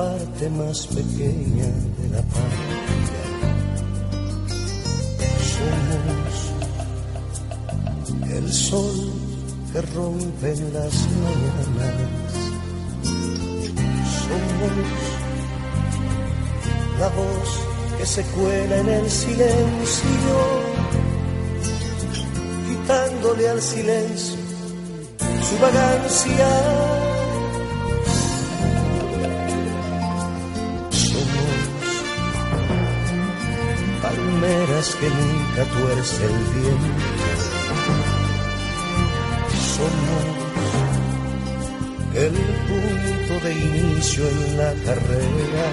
parte más pequeña de la patria. Somos el sol que rompe en las mañanas. Somos la voz que se cuela en el silencio, quitándole al silencio su vagancia. que nunca tuerce el viento. Somos el punto de inicio en la carrera.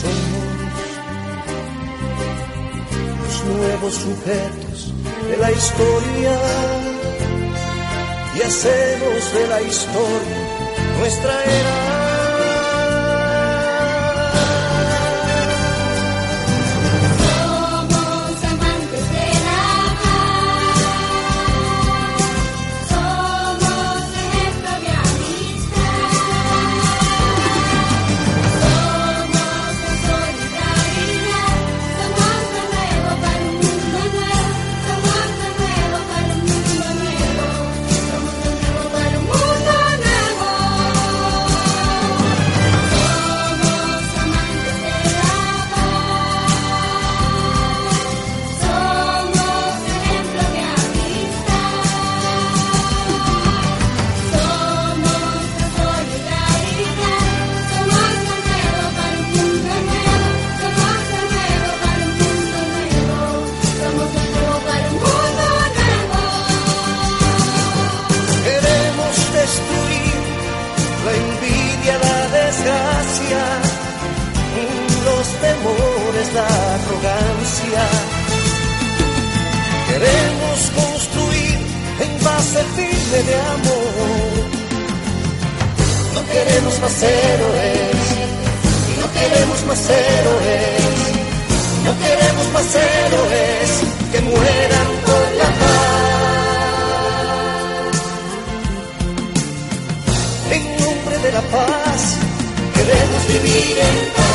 Somos los nuevos sujetos de la historia y hacemos de la historia nuestra era. No queremos más héroes que mueran por la paz. En nombre de la paz, queremos vivir en paz.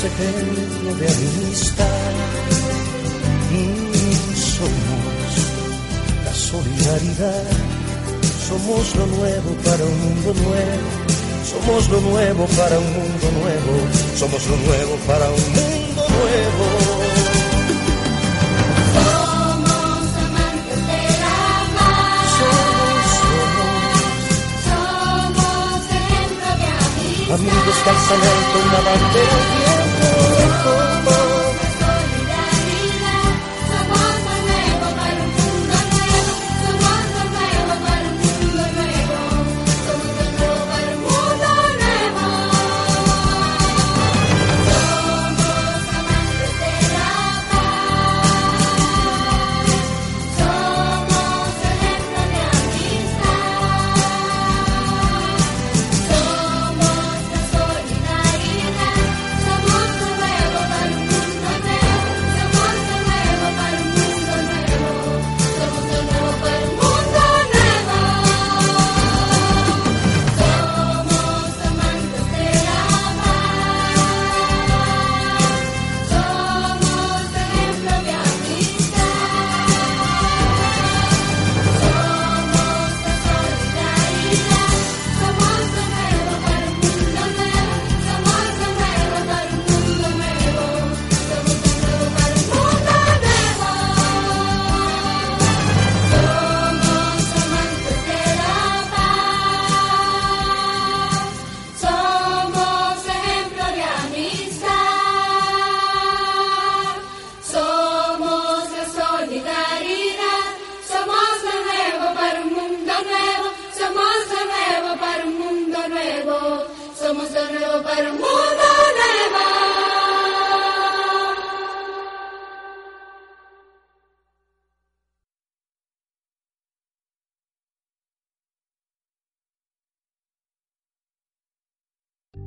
secreto de amistad y somos la solidaridad, somos lo nuevo para un mundo nuevo, somos lo nuevo para un mundo nuevo, somos lo nuevo para un mundo nuevo. Somos amantes de la mayor, somos, somos gente de amigos calzan alto una bandera Oh.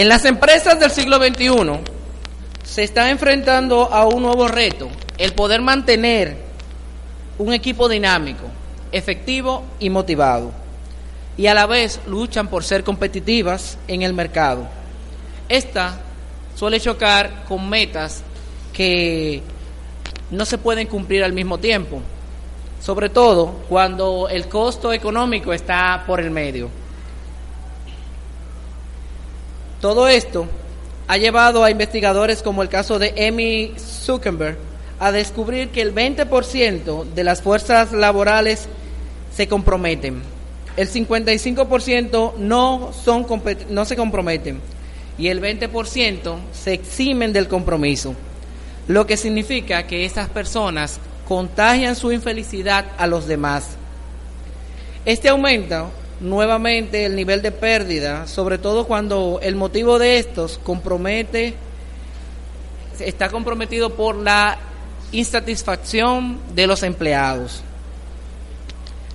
En las empresas del siglo XXI se está enfrentando a un nuevo reto, el poder mantener un equipo dinámico, efectivo y motivado. Y a la vez luchan por ser competitivas en el mercado. Esta suele chocar con metas que no se pueden cumplir al mismo tiempo, sobre todo cuando el costo económico está por el medio. Todo esto ha llevado a investigadores como el caso de Amy Zuckerberg a descubrir que el 20% de las fuerzas laborales se comprometen, el 55% no, se comprometen. Y el 20% se eximen del compromiso, lo que significa que estas personas contagian su infelicidad a los demás. Este aumento nuevamente el nivel de pérdida, sobre todo cuando el motivo de estos compromete, está comprometido por la insatisfacción de los empleados,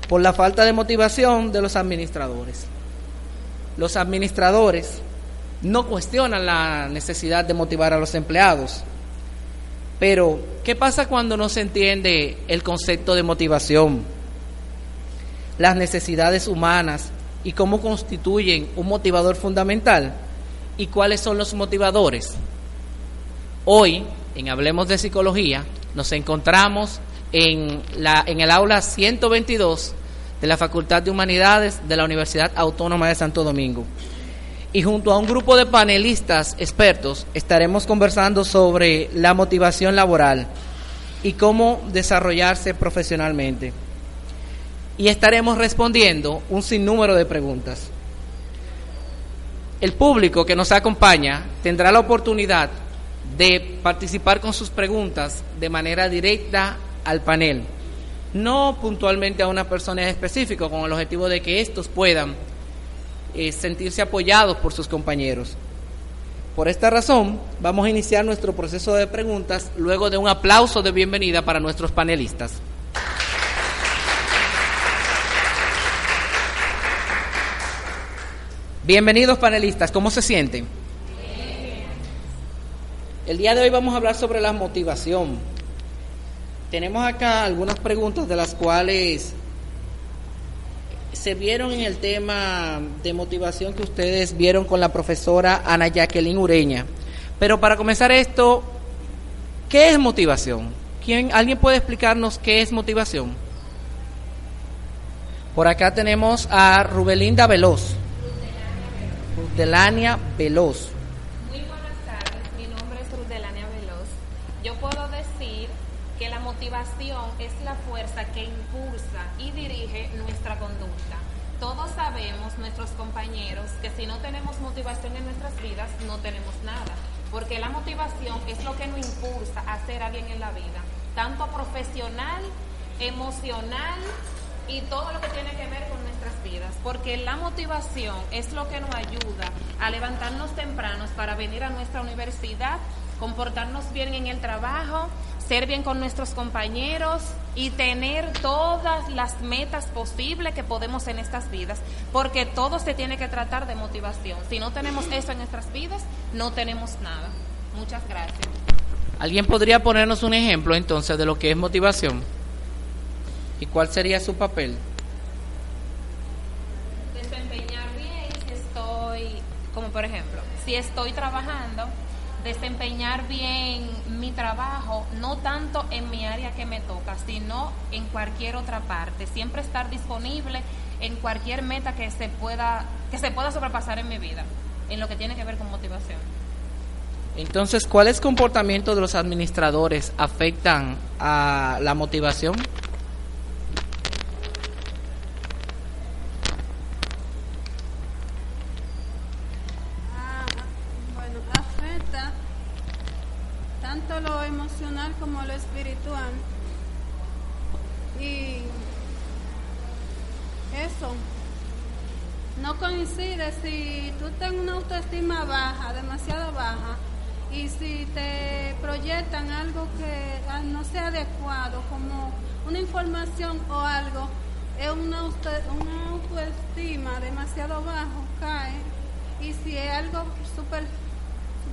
por la falta de motivación de los administradores. Los administradores no cuestionan la necesidad de motivar a los empleados, pero ¿qué pasa cuando no se entiende el concepto de motivación? Las necesidades humanas y cómo constituyen un motivador fundamental y cuáles son los motivadores. Hoy, en Hablemos de Psicología, nos encontramos en, la, en el aula 122 de la Facultad de Humanidades de la Universidad Autónoma de Santo Domingo. Y junto a un grupo de panelistas expertos estaremos conversando sobre la motivación laboral y cómo desarrollarse profesionalmente y estaremos respondiendo un sinnúmero de preguntas. El público que nos acompaña tendrá la oportunidad de participar con sus preguntas de manera directa al panel, no puntualmente a una persona específica, con el objetivo de que estos puedan eh, sentirse apoyados por sus compañeros. Por esta razón, vamos a iniciar nuestro proceso de preguntas luego de un aplauso de bienvenida para nuestros panelistas. Bienvenidos panelistas, ¿cómo se sienten? El día de hoy vamos a hablar sobre la motivación. Tenemos acá algunas preguntas de las cuales se vieron en el tema de motivación que ustedes vieron con la profesora Ana Jacqueline Ureña. Pero para comenzar esto, ¿qué es motivación? ¿Quién, ¿Alguien puede explicarnos qué es motivación? Por acá tenemos a Rubelinda Veloz. Rudelania Veloz. Muy buenas tardes, mi nombre es Rudelania Veloz. Yo puedo decir que la motivación es la fuerza que impulsa y dirige nuestra conducta. Todos sabemos, nuestros compañeros, que si no tenemos motivación en nuestras vidas, no tenemos nada. Porque la motivación es lo que nos impulsa a ser alguien en la vida, tanto profesional, emocional y todo lo que tiene que ver con nuestras vidas, porque la motivación es lo que nos ayuda a levantarnos tempranos para venir a nuestra universidad, comportarnos bien en el trabajo, ser bien con nuestros compañeros y tener todas las metas posibles que podemos en estas vidas, porque todo se tiene que tratar de motivación. Si no tenemos eso en nuestras vidas, no tenemos nada. Muchas gracias. ¿Alguien podría ponernos un ejemplo entonces de lo que es motivación? ¿Y cuál sería su papel? Desempeñar bien si estoy, como por ejemplo, si estoy trabajando, desempeñar bien mi trabajo, no tanto en mi área que me toca, sino en cualquier otra parte. Siempre estar disponible en cualquier meta que se pueda, que se pueda sobrepasar en mi vida, en lo que tiene que ver con motivación. Entonces, ¿cuáles comportamientos de los administradores afectan a la motivación? Tanto lo emocional como lo espiritual. Y eso no coincide si tú tienes una autoestima baja, demasiado baja, y si te proyectan algo que ah, no sea adecuado, como una información o algo, es una, una autoestima demasiado bajo, cae. Y si es algo super,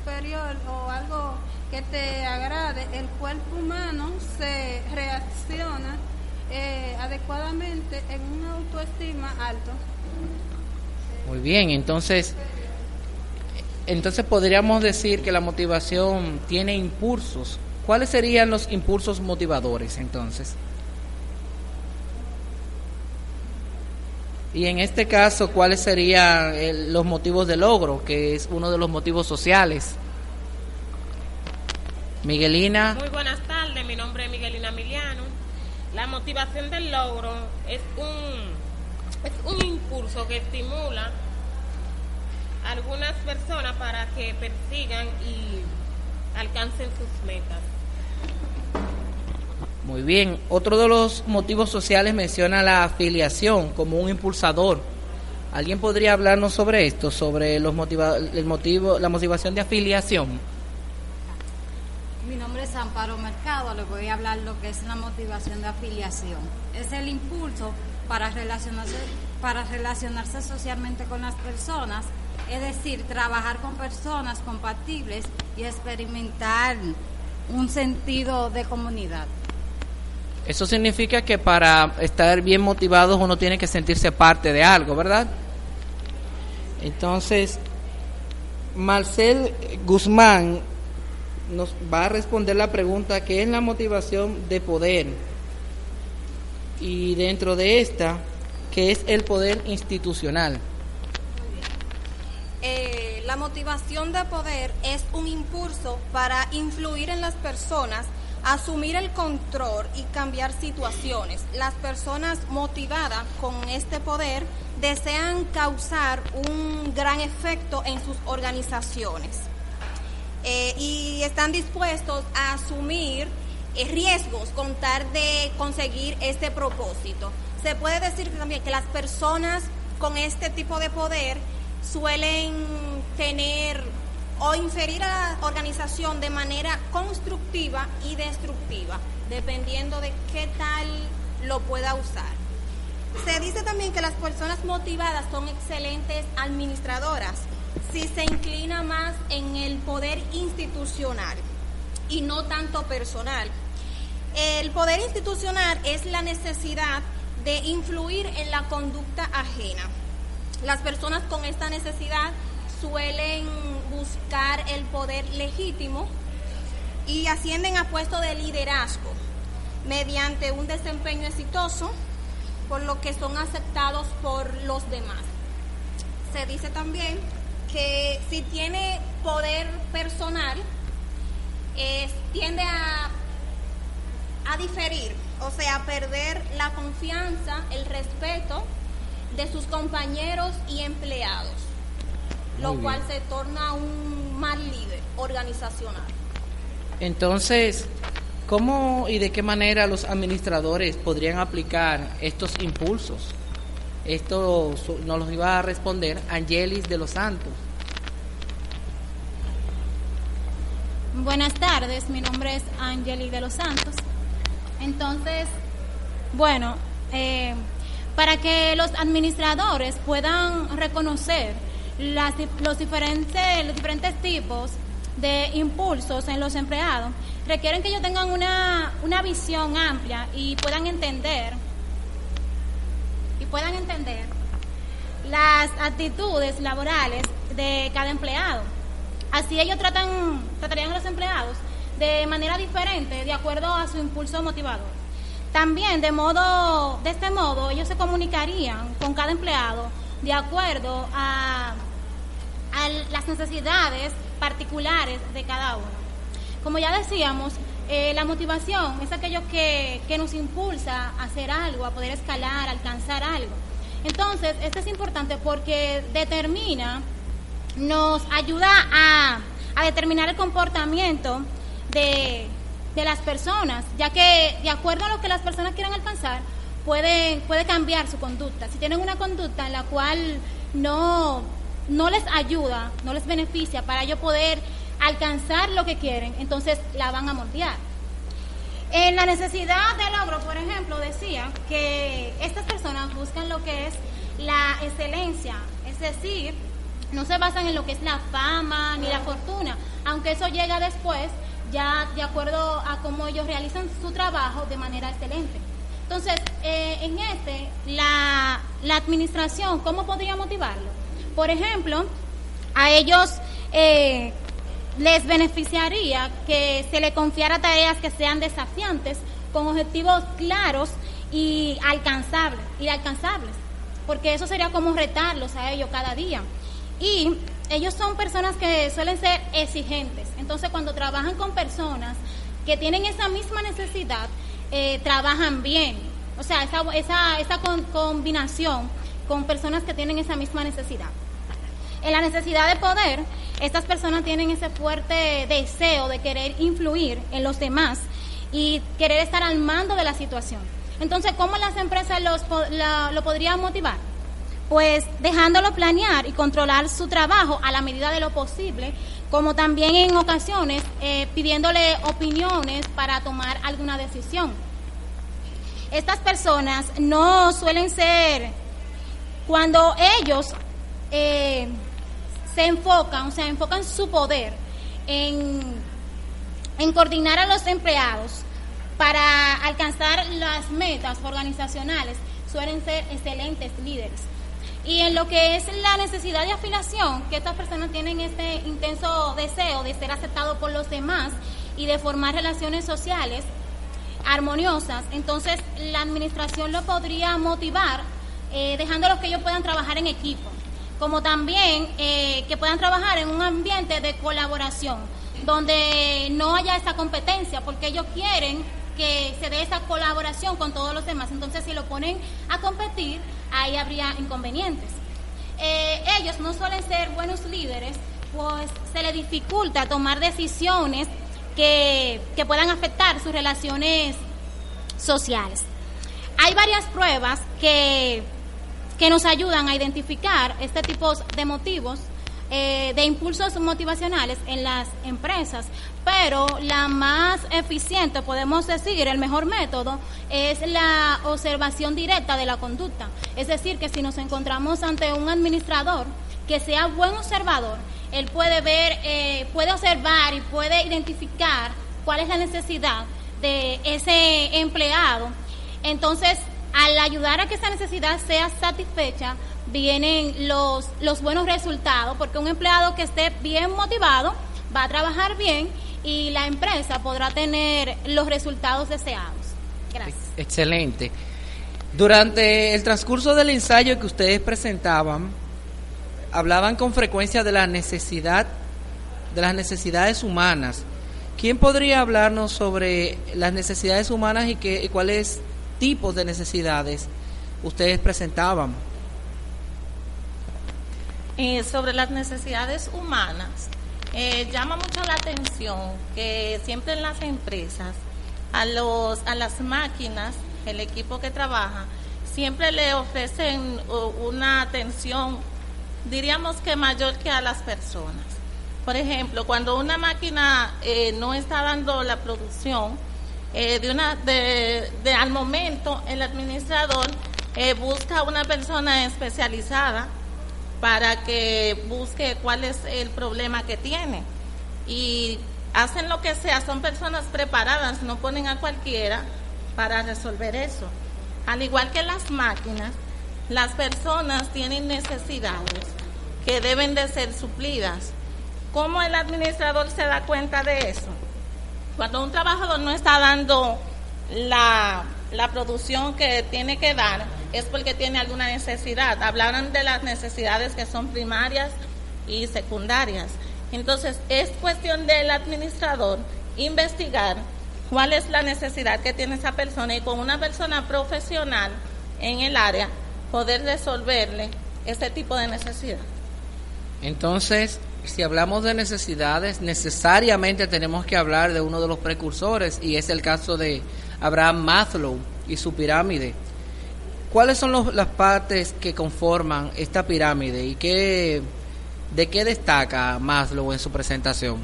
superior o algo que te agrade, el cuerpo humano se reacciona eh, adecuadamente en una autoestima alto. Muy bien, entonces, entonces podríamos decir que la motivación tiene impulsos. ¿Cuáles serían los impulsos motivadores entonces? Y en este caso, ¿cuáles serían eh, los motivos de logro, que es uno de los motivos sociales? Miguelina. Muy buenas tardes, mi nombre es Miguelina Miliano. La motivación del logro es un, es un impulso que estimula a algunas personas para que persigan y alcancen sus metas. Muy bien. Otro de los motivos sociales menciona la afiliación como un impulsador. ¿Alguien podría hablarnos sobre esto, sobre los motiva el motivo, la motivación de afiliación? Mi nombre es Amparo Mercado, le voy a hablar lo que es la motivación de afiliación. Es el impulso para relacionarse, para relacionarse socialmente con las personas, es decir, trabajar con personas compatibles y experimentar un sentido de comunidad. Eso significa que para estar bien motivados uno tiene que sentirse parte de algo, ¿verdad? Entonces, Marcel Guzmán nos va a responder la pregunta, ¿qué es la motivación de poder? Y dentro de esta, ¿qué es el poder institucional? Eh, la motivación de poder es un impulso para influir en las personas asumir el control y cambiar situaciones. Las personas motivadas con este poder desean causar un gran efecto en sus organizaciones eh, y están dispuestos a asumir eh, riesgos con tal de conseguir este propósito. Se puede decir también que las personas con este tipo de poder suelen tener o inferir a la organización de manera constructiva y destructiva, dependiendo de qué tal lo pueda usar. Se dice también que las personas motivadas son excelentes administradoras si se inclina más en el poder institucional y no tanto personal. El poder institucional es la necesidad de influir en la conducta ajena. Las personas con esta necesidad suelen buscar el poder legítimo y ascienden a puestos de liderazgo mediante un desempeño exitoso, por lo que son aceptados por los demás. Se dice también que si tiene poder personal, tiende a, a diferir, o sea, a perder la confianza, el respeto de sus compañeros y empleados lo cual se torna un mal líder organizacional. Entonces, ¿cómo y de qué manera los administradores podrían aplicar estos impulsos? Esto nos lo iba a responder Angelis de los Santos. Buenas tardes, mi nombre es Angelis de los Santos. Entonces, bueno, eh, para que los administradores puedan reconocer los, diferentes, los diferentes tipos de impulsos en los empleados requieren que ellos tengan una, una visión amplia y puedan entender y puedan entender las actitudes laborales de cada empleado. Así ellos tratan, tratarían a los empleados de manera diferente de acuerdo a su impulso motivador. También de modo, de este modo, ellos se comunicarían con cada empleado de acuerdo a a las necesidades particulares de cada uno. Como ya decíamos, eh, la motivación es aquello que, que, nos impulsa a hacer algo, a poder escalar, a alcanzar algo. Entonces, esto es importante porque determina, nos ayuda a, a determinar el comportamiento de, de las personas, ya que de acuerdo a lo que las personas quieran alcanzar, puede, puede cambiar su conducta. Si tienen una conducta en la cual no, no les ayuda, no les beneficia para ellos poder alcanzar lo que quieren, entonces la van a moldear. En la necesidad de logro, por ejemplo, decía que estas personas buscan lo que es la excelencia, es decir, no se basan en lo que es la fama ni la fortuna, aunque eso llega después, ya de acuerdo a cómo ellos realizan su trabajo de manera excelente. Entonces, eh, en este, la, administración, ¿cómo podría motivarlo? Por ejemplo, a ellos eh, les beneficiaría que se le confiara tareas que sean desafiantes, con objetivos claros y alcanzables, y alcanzables, porque eso sería como retarlos a ellos cada día. Y ellos son personas que suelen ser exigentes, entonces cuando trabajan con personas que tienen esa misma necesidad, eh, trabajan bien. O sea, esa, esa, esa combinación con personas que tienen esa misma necesidad. En la necesidad de poder, estas personas tienen ese fuerte deseo de querer influir en los demás y querer estar al mando de la situación. Entonces, ¿cómo las empresas los, lo podrían motivar? Pues dejándolo planear y controlar su trabajo a la medida de lo posible, como también en ocasiones eh, pidiéndole opiniones para tomar alguna decisión. Estas personas no suelen ser, cuando ellos eh, se enfocan, o sea, enfocan su poder en, en coordinar a los empleados para alcanzar las metas organizacionales, suelen ser excelentes líderes. Y en lo que es la necesidad de afiliación, que estas personas tienen este intenso deseo de ser aceptados por los demás y de formar relaciones sociales armoniosas, entonces la administración lo podría motivar eh, dejándolos que ellos puedan trabajar en equipo, como también eh, que puedan trabajar en un ambiente de colaboración, donde no haya esa competencia, porque ellos quieren que se dé esa colaboración con todos los demás. Entonces, si lo ponen a competir, ahí habría inconvenientes. Eh, ellos no suelen ser buenos líderes, pues se les dificulta tomar decisiones que, que puedan afectar sus relaciones sociales. Hay varias pruebas que, que nos ayudan a identificar este tipo de motivos eh, de impulsos motivacionales en las empresas, pero la más eficiente, podemos decir, el mejor método es la observación directa de la conducta. Es decir, que si nos encontramos ante un administrador que sea buen observador, él puede ver, eh, puede observar y puede identificar cuál es la necesidad de ese empleado. Entonces, al ayudar a que esa necesidad sea satisfecha, vienen los, los buenos resultados, porque un empleado que esté bien motivado va a trabajar bien y la empresa podrá tener los resultados deseados. Gracias. Excelente. Durante el transcurso del ensayo que ustedes presentaban, hablaban con frecuencia de la necesidad, de las necesidades humanas. ¿Quién podría hablarnos sobre las necesidades humanas y, qué, y cuáles tipos de necesidades ustedes presentaban? Eh, sobre las necesidades humanas, eh, llama mucho la atención que siempre en las empresas, a, los, a las máquinas, el equipo que trabaja, siempre le ofrecen una atención, diríamos que mayor que a las personas. Por ejemplo, cuando una máquina eh, no está dando la producción, de una, de, de, al momento el administrador busca una persona especializada para que busque cuál es el problema que tiene. Y hacen lo que sea, son personas preparadas, no ponen a cualquiera para resolver eso. Al igual que las máquinas, las personas tienen necesidades que deben de ser suplidas. ¿Cómo el administrador se da cuenta de eso? Cuando un trabajador no está dando la, la producción que tiene que dar, es porque tiene alguna necesidad. Hablaron de las necesidades que son primarias y secundarias. Entonces, es cuestión del administrador investigar cuál es la necesidad que tiene esa persona y con una persona profesional en el área poder resolverle ese tipo de necesidad. Entonces, si hablamos de necesidades, necesariamente tenemos que hablar de uno de los precursores y es el caso de Abraham Maslow y su pirámide. ¿Cuáles son los- las partes que conforman esta pirámide y qué, de qué destaca Maslow en su presentación?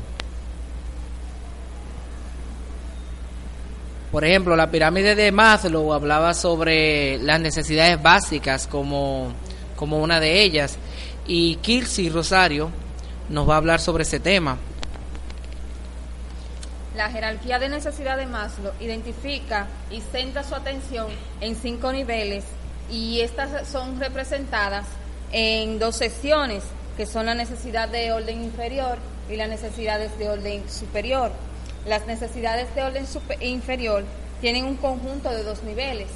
Por ejemplo, la pirámide de Maslow hablaba sobre las necesidades básicas como, como una de ellas y Kirsi Rosario nos va a hablar sobre ese tema. La jerarquía de necesidad de Maslow identifica y centra su atención en cinco niveles y estas son representadas en dos secciones, que son la necesidad de orden inferior y las necesidades de orden superior. Las necesidades de orden inferior tienen un conjunto de dos niveles.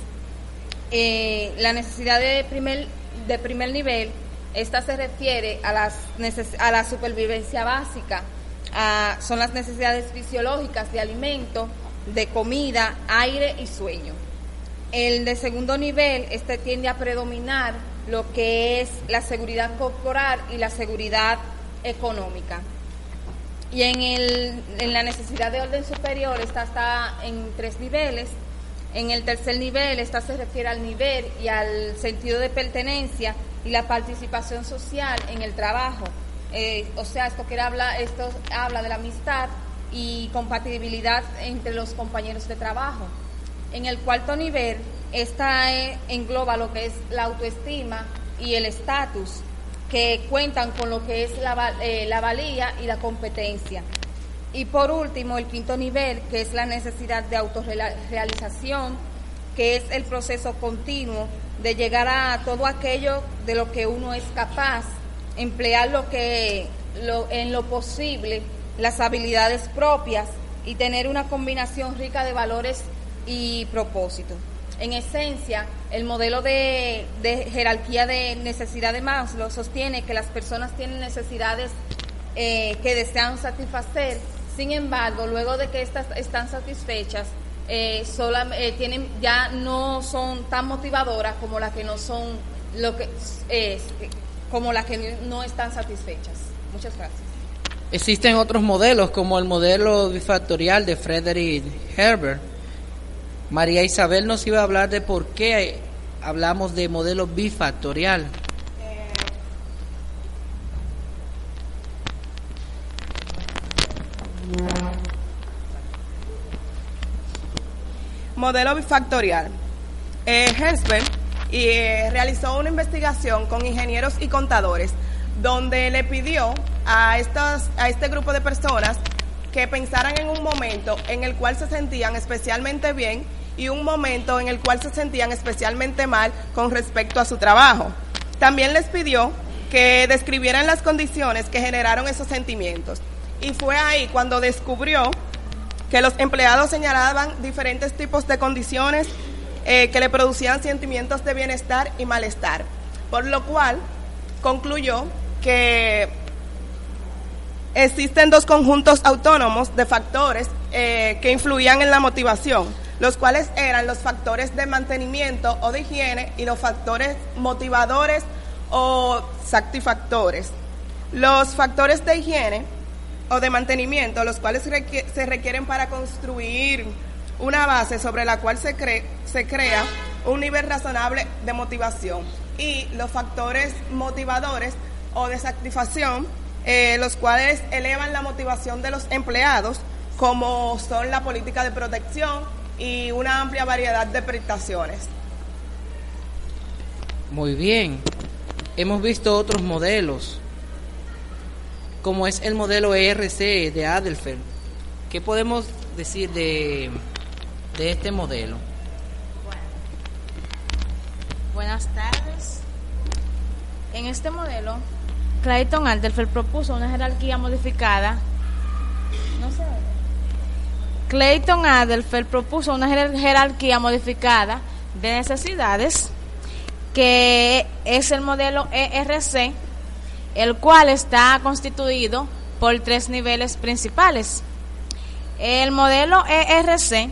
Eh, la necesidad de primer, de primer nivel, esta se refiere a, las a la supervivencia básica, son las necesidades fisiológicas de alimento, de comida, aire y sueño. El de segundo nivel, este tiende a predominar lo que es la seguridad corporal y la seguridad económica. Y en, el, en la necesidad de orden superior, esta está en tres niveles. En el tercer nivel, esta se refiere al nivel y al sentido de pertenencia y la participación social en el trabajo. Eh, o sea, esto, quiere hablar, esto habla de la amistad y compatibilidad entre los compañeros de trabajo. En el cuarto nivel, esta eh, engloba lo que es la autoestima y el estatus, que cuentan con lo que es eh, la valía y la competencia. Y por último, el quinto nivel, que es la necesidad de autorrealización, que es el proceso continuo de llegar a todo aquello de lo que uno es capaz, emplear lo que en lo posible las habilidades propias y tener una combinación rica de valores y propósitos. En esencia, el modelo de, jerarquía de necesidad de Maslow sostiene que las personas tienen necesidades eh, que desean satisfacer, sin embargo, luego de que estas están satisfechas, eh, sola- eh, tienen ya no son tan motivadoras como las que no son lo que es como las que no están satisfechas. Muchas gracias. Existen otros modelos como el modelo bifactorial de Frederick Herbert. María Isabel nos iba a hablar de por qué hablamos de modelo bifactorial. Modelo bifactorial. Eh, Herzberg eh, realizó una investigación con ingenieros y contadores donde le pidió a, estas, a este grupo de personas que pensaran en un momento en el cual se sentían especialmente bien y un momento en el cual se sentían especialmente mal con respecto a su trabajo. También les pidió que describieran las condiciones que generaron esos sentimientos. Y fue ahí cuando descubrió que los empleados señalaban diferentes tipos de condiciones eh, que le producían sentimientos de bienestar y malestar, por lo cual concluyó que existen dos conjuntos autónomos de factores eh, que influían en la motivación, los cuales eran los factores de mantenimiento o de higiene y los factores motivadores o satisfactores. Los factores de higiene o de mantenimiento, los cuales se requieren para construir una base sobre la cual se crea un nivel razonable de motivación. Y los factores motivadores o de satisfacción, eh, los cuales elevan la motivación de los empleados, como son la política de protección y una amplia variedad de prestaciones. Muy bien. Hemos visto otros modelos, como es el modelo ERC de Adelfeld. ¿Qué podemos decir de, de este modelo? Buenas tardes. En este modelo, Clayton Alderfer propuso una jerarquía modificada. No sé. Clayton Alderfer propuso una jerar- jerarquía modificada de necesidades, que es el modelo ERC, el cual está constituido por tres niveles principales. El modelo ERC,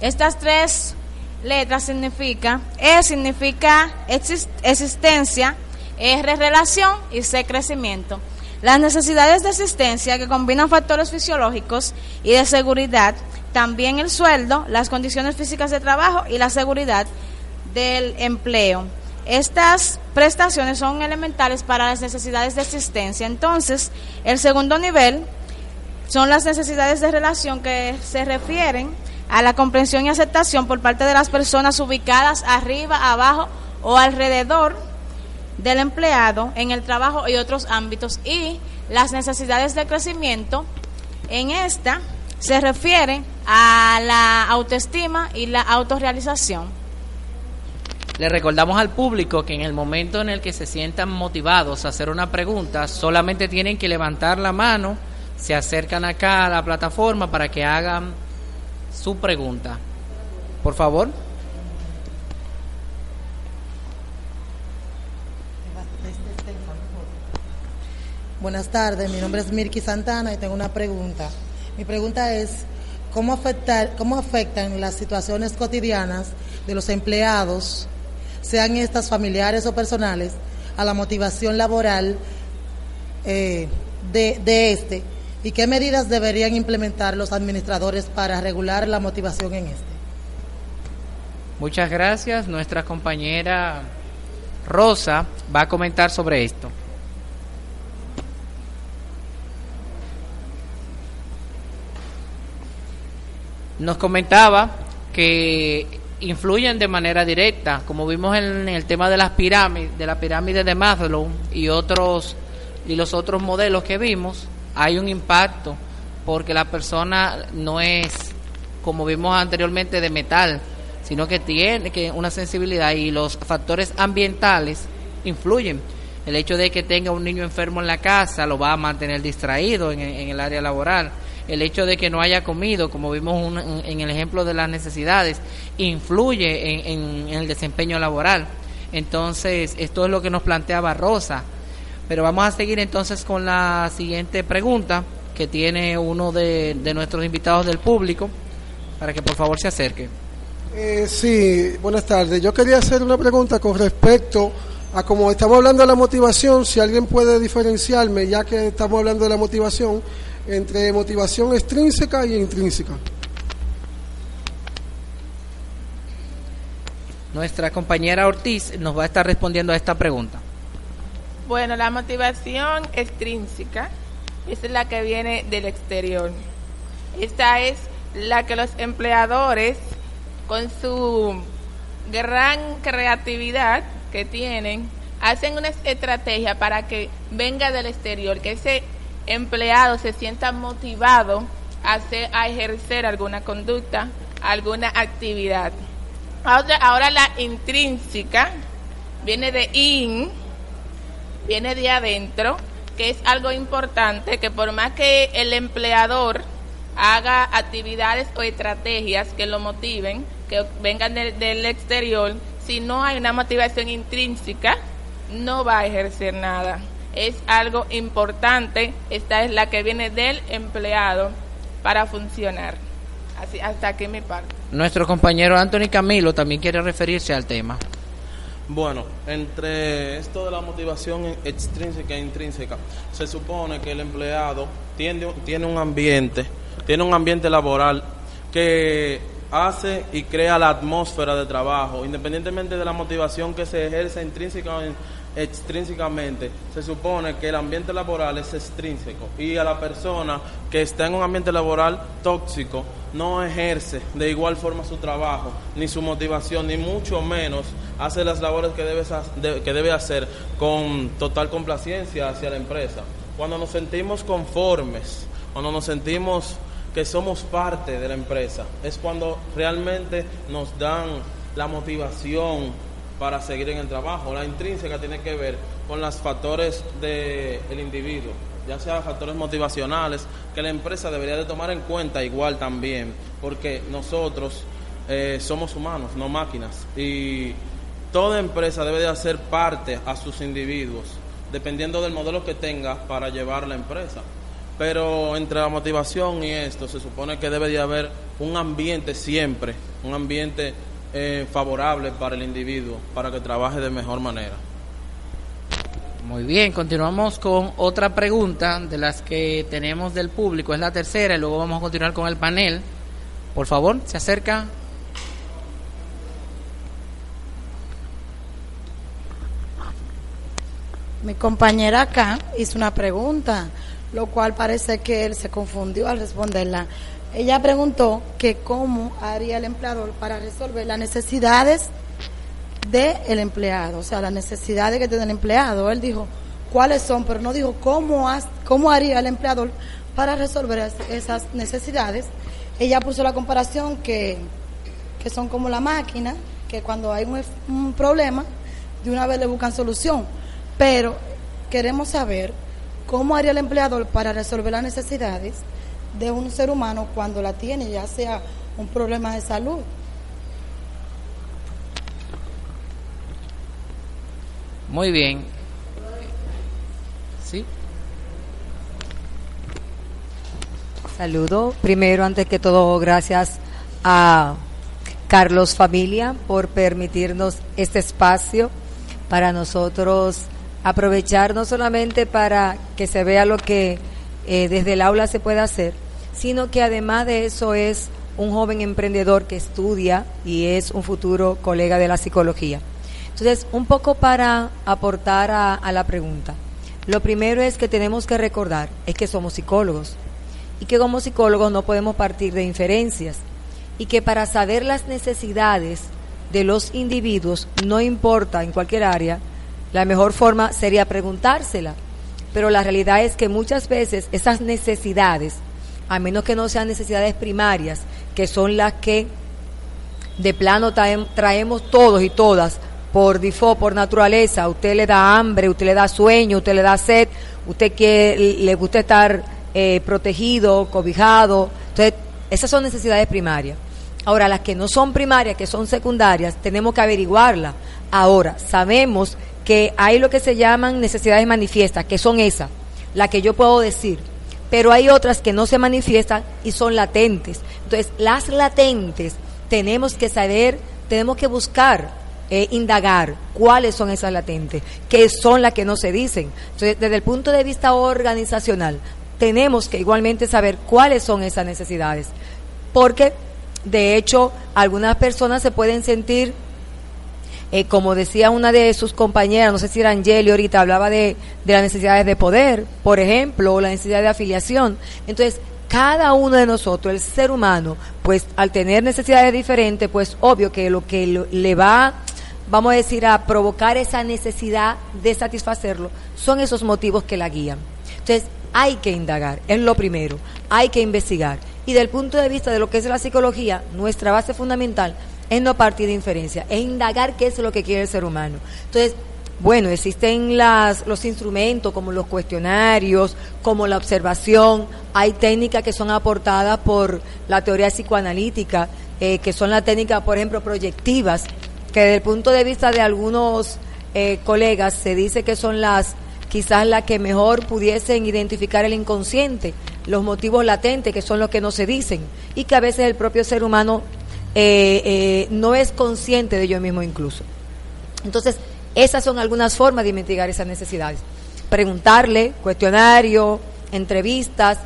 estas tres letras significa, E significa exis- existencia, R relación y C crecimiento. Las necesidades de asistencia que combinan factores fisiológicos y de seguridad, también el sueldo, las condiciones físicas de trabajo y la seguridad del empleo. Estas prestaciones son elementales para las necesidades de asistencia. Entonces, el segundo nivel son las necesidades de relación que se refieren a la comprensión y aceptación por parte de las personas ubicadas arriba, abajo o alrededor del empleado en el trabajo y otros ámbitos y las necesidades de crecimiento en esta se refieren a la autoestima y la autorrealización. Le recordamos al público que en el momento en el que se sientan motivados a hacer una pregunta, solamente tienen que levantar la mano, se acercan acá a la plataforma para que hagan su pregunta. Por favor. Buenas tardes, mi nombre es Mirki Santana y tengo una pregunta. Mi pregunta es, ¿cómo, afectar, ¿cómo afectan las situaciones cotidianas de los empleados, sean estas familiares o personales, a la motivación laboral eh, de, de este? ¿Y qué medidas deberían implementar los administradores para regular la motivación en este? Muchas gracias. Nuestra compañera Rosa va a comentar sobre esto. Nos comentaba que influyen de manera directa, como vimos en el tema de las pirámides, de la pirámide de Maslow y otros y los otros modelos que vimos, hay un impacto porque la persona no es como vimos anteriormente de metal, sino que tiene que una sensibilidad y los factores ambientales influyen. El hecho de que tenga un niño enfermo en la casa lo va a mantener distraído en, en el área laboral. El hecho de que no haya comido, como vimos un, en el ejemplo de las necesidades, influye en, en el desempeño laboral. Entonces, esto es lo que nos planteaba Rosa. Pero vamos a seguir entonces con la siguiente pregunta que tiene uno de, de nuestros invitados del público, para que por favor se acerque. Eh, sí, buenas tardes. Yo quería hacer una pregunta con respecto a como estamos hablando de la motivación, si alguien puede diferenciarme, ya que estamos hablando de la motivación, entre motivación extrínseca y intrínseca. Nuestra compañera Ortiz nos va a estar respondiendo a esta pregunta. Bueno, la motivación extrínseca es la que viene del exterior. Esta es la que los empleadores, con su gran creatividad que tienen, hacen una estrategia para que venga del exterior, que ese empleado se sienta motivado a, hacer, a ejercer alguna conducta, alguna actividad. Ahora, ahora la intrínseca viene de in, viene de adentro, que es algo importante, que por más que el empleador haga actividades o estrategias que lo motiven, que vengan de, del exterior, si no hay una motivación intrínseca, no va a ejercer nada. Es algo importante, esta es la que viene del empleado para funcionar. Así, hasta aquí mi parte. Nuestro compañero Anthony Camilo también quiere referirse al tema. Bueno, entre esto de la motivación extrínseca e intrínseca, se supone que el empleado tiene, tiene un ambiente, tiene un ambiente laboral que hace y crea la atmósfera de trabajo, independientemente de la motivación que se ejerce intrínseca o extrínsecamente, se supone que el ambiente laboral es extrínseco y a la persona que está en un ambiente laboral tóxico no ejerce de igual forma su trabajo, ni su motivación, ni mucho menos hace las labores que debe, que debe hacer con total complacencia hacia la empresa. Cuando nos sentimos conformes, cuando nos sentimos que somos parte de la empresa, es cuando realmente nos dan la motivación para seguir en el trabajo. La intrínseca tiene que ver con los factores del individuo, ya sea factores motivacionales, que la empresa debería de tomar en cuenta igual también, porque nosotros eh, somos humanos, no máquinas, y toda empresa debe de hacer parte a sus individuos, dependiendo del modelo que tenga para llevar la empresa. Pero entre la motivación y esto se supone que debe de haber un ambiente siempre, un ambiente eh, favorable para el individuo, para que trabaje de mejor manera. Muy bien, continuamos con otra pregunta de las que tenemos del público. Es la tercera y luego vamos a continuar con el panel. Por favor, se acerca. Mi compañera acá hizo una pregunta, lo cual parece que él se confundió al responderla. Ella preguntó que cómo haría el empleador para resolver las necesidades del empleado, o sea, las necesidades que tiene el empleado. Él dijo cuáles son, pero no dijo cómo, cómo haría el empleador para resolver esas necesidades. Ella puso la comparación que, que son como la máquina, que cuando hay un, un problema, de una vez le buscan solución. Pero queremos saber cómo haría el empleador para resolver las necesidades de un ser humano cuando la tiene, ya sea un problema de salud. Muy bien. ¿Sí? Saludo. Primero, antes que todo, gracias a Carlos Familia por permitirnos este espacio para nosotros aprovechar no solamente para que se vea lo que eh, desde el aula se puede hacer, sino que además de eso es un joven emprendedor que estudia y es un futuro colega de la psicología. Entonces, un poco para aportar a, a la pregunta. Lo primero es que tenemos que recordar es que somos psicólogos y que como psicólogos no podemos partir de inferencias y que para saber las necesidades de los individuos, no importa en cualquier área, la mejor forma sería preguntársela. Pero la realidad es que muchas veces esas necesidades, a menos que no sean necesidades primarias, que son las que de plano traemos todos y todas por default, por naturaleza, usted le da hambre, usted le da sueño, usted le da sed, usted quiere, le gusta estar eh, protegido, cobijado, entonces esas son necesidades primarias. Ahora, las que no son primarias, que son secundarias, tenemos que averiguarlas. Ahora, sabemos que hay lo que se llaman necesidades manifiestas, que son esas, las que yo puedo decir, pero hay otras que no se manifiestan y son latentes. Entonces, las latentes tenemos que saber, tenemos que buscar, eh, indagar cuáles son esas latentes, qué son las que no se dicen. Entonces, desde el punto de vista organizacional, tenemos que igualmente saber cuáles son esas necesidades, porque de hecho algunas personas se pueden sentir eh, como decía una de sus compañeras, no sé si era Angeli ahorita, hablaba de, de las necesidades de poder, por ejemplo, o la necesidad de afiliación. Entonces, cada uno de nosotros, el ser humano, pues al tener necesidades diferentes, pues obvio que lo que le va, vamos a decir, a provocar esa necesidad de satisfacerlo, son esos motivos que la guían. Entonces, hay que indagar, es lo primero, hay que investigar. Y del punto de vista de lo que es la psicología, nuestra base fundamental es no partir de inferencia, es indagar qué es lo que quiere el ser humano. Entonces, bueno, existen las, los instrumentos como los cuestionarios, como la observación, hay técnicas que son aportadas por la teoría psicoanalítica, eh, que son las técnicas, por ejemplo, proyectivas, que desde el punto de vista de algunos eh, colegas se dice que son las quizás las que mejor pudiesen identificar el inconsciente, los motivos latentes, que son los que no se dicen, y que a veces el propio ser humano eh, eh, no es consciente de ello mismo incluso. Entonces, esas son algunas formas de investigar esas necesidades. Preguntarle, cuestionario, entrevistas,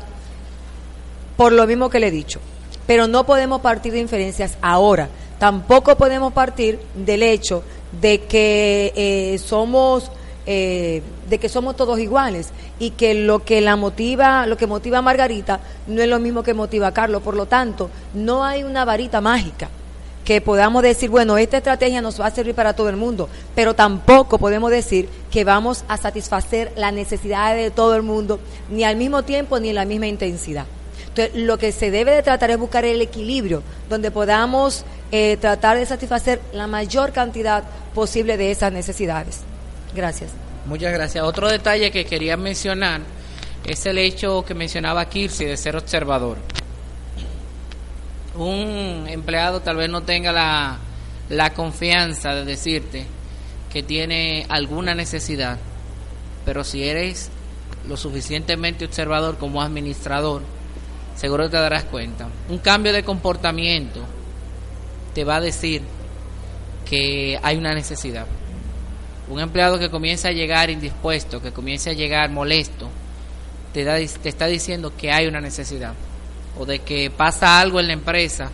por lo mismo que le he dicho. Pero no podemos partir de inferencias ahora. Tampoco podemos partir del hecho de que eh, somos eh, de que somos todos iguales y que lo que la motiva, lo que motiva a Margarita no es lo mismo que motiva a Carlos. Por lo tanto, no hay una varita mágica que podamos decir, bueno, esta estrategia nos va a servir para todo el mundo, pero tampoco podemos decir que vamos a satisfacer las necesidades de todo el mundo, ni al mismo tiempo ni en la misma intensidad. Entonces, lo que se debe de tratar es buscar el equilibrio, donde podamos eh, tratar de satisfacer la mayor cantidad posible de esas necesidades. Gracias. Muchas gracias. Otro detalle que quería mencionar es el hecho que mencionaba Kirsi de ser observador. Un empleado tal vez no tenga la, la confianza de decirte que tiene alguna necesidad, pero si eres lo suficientemente observador como administrador, seguro te darás cuenta. Un cambio de comportamiento te va a decir que hay una necesidad Un empleado que comienza a llegar indispuesto, que comienza a llegar molesto, te, da, te está diciendo que hay una necesidad o de que pasa algo en la empresa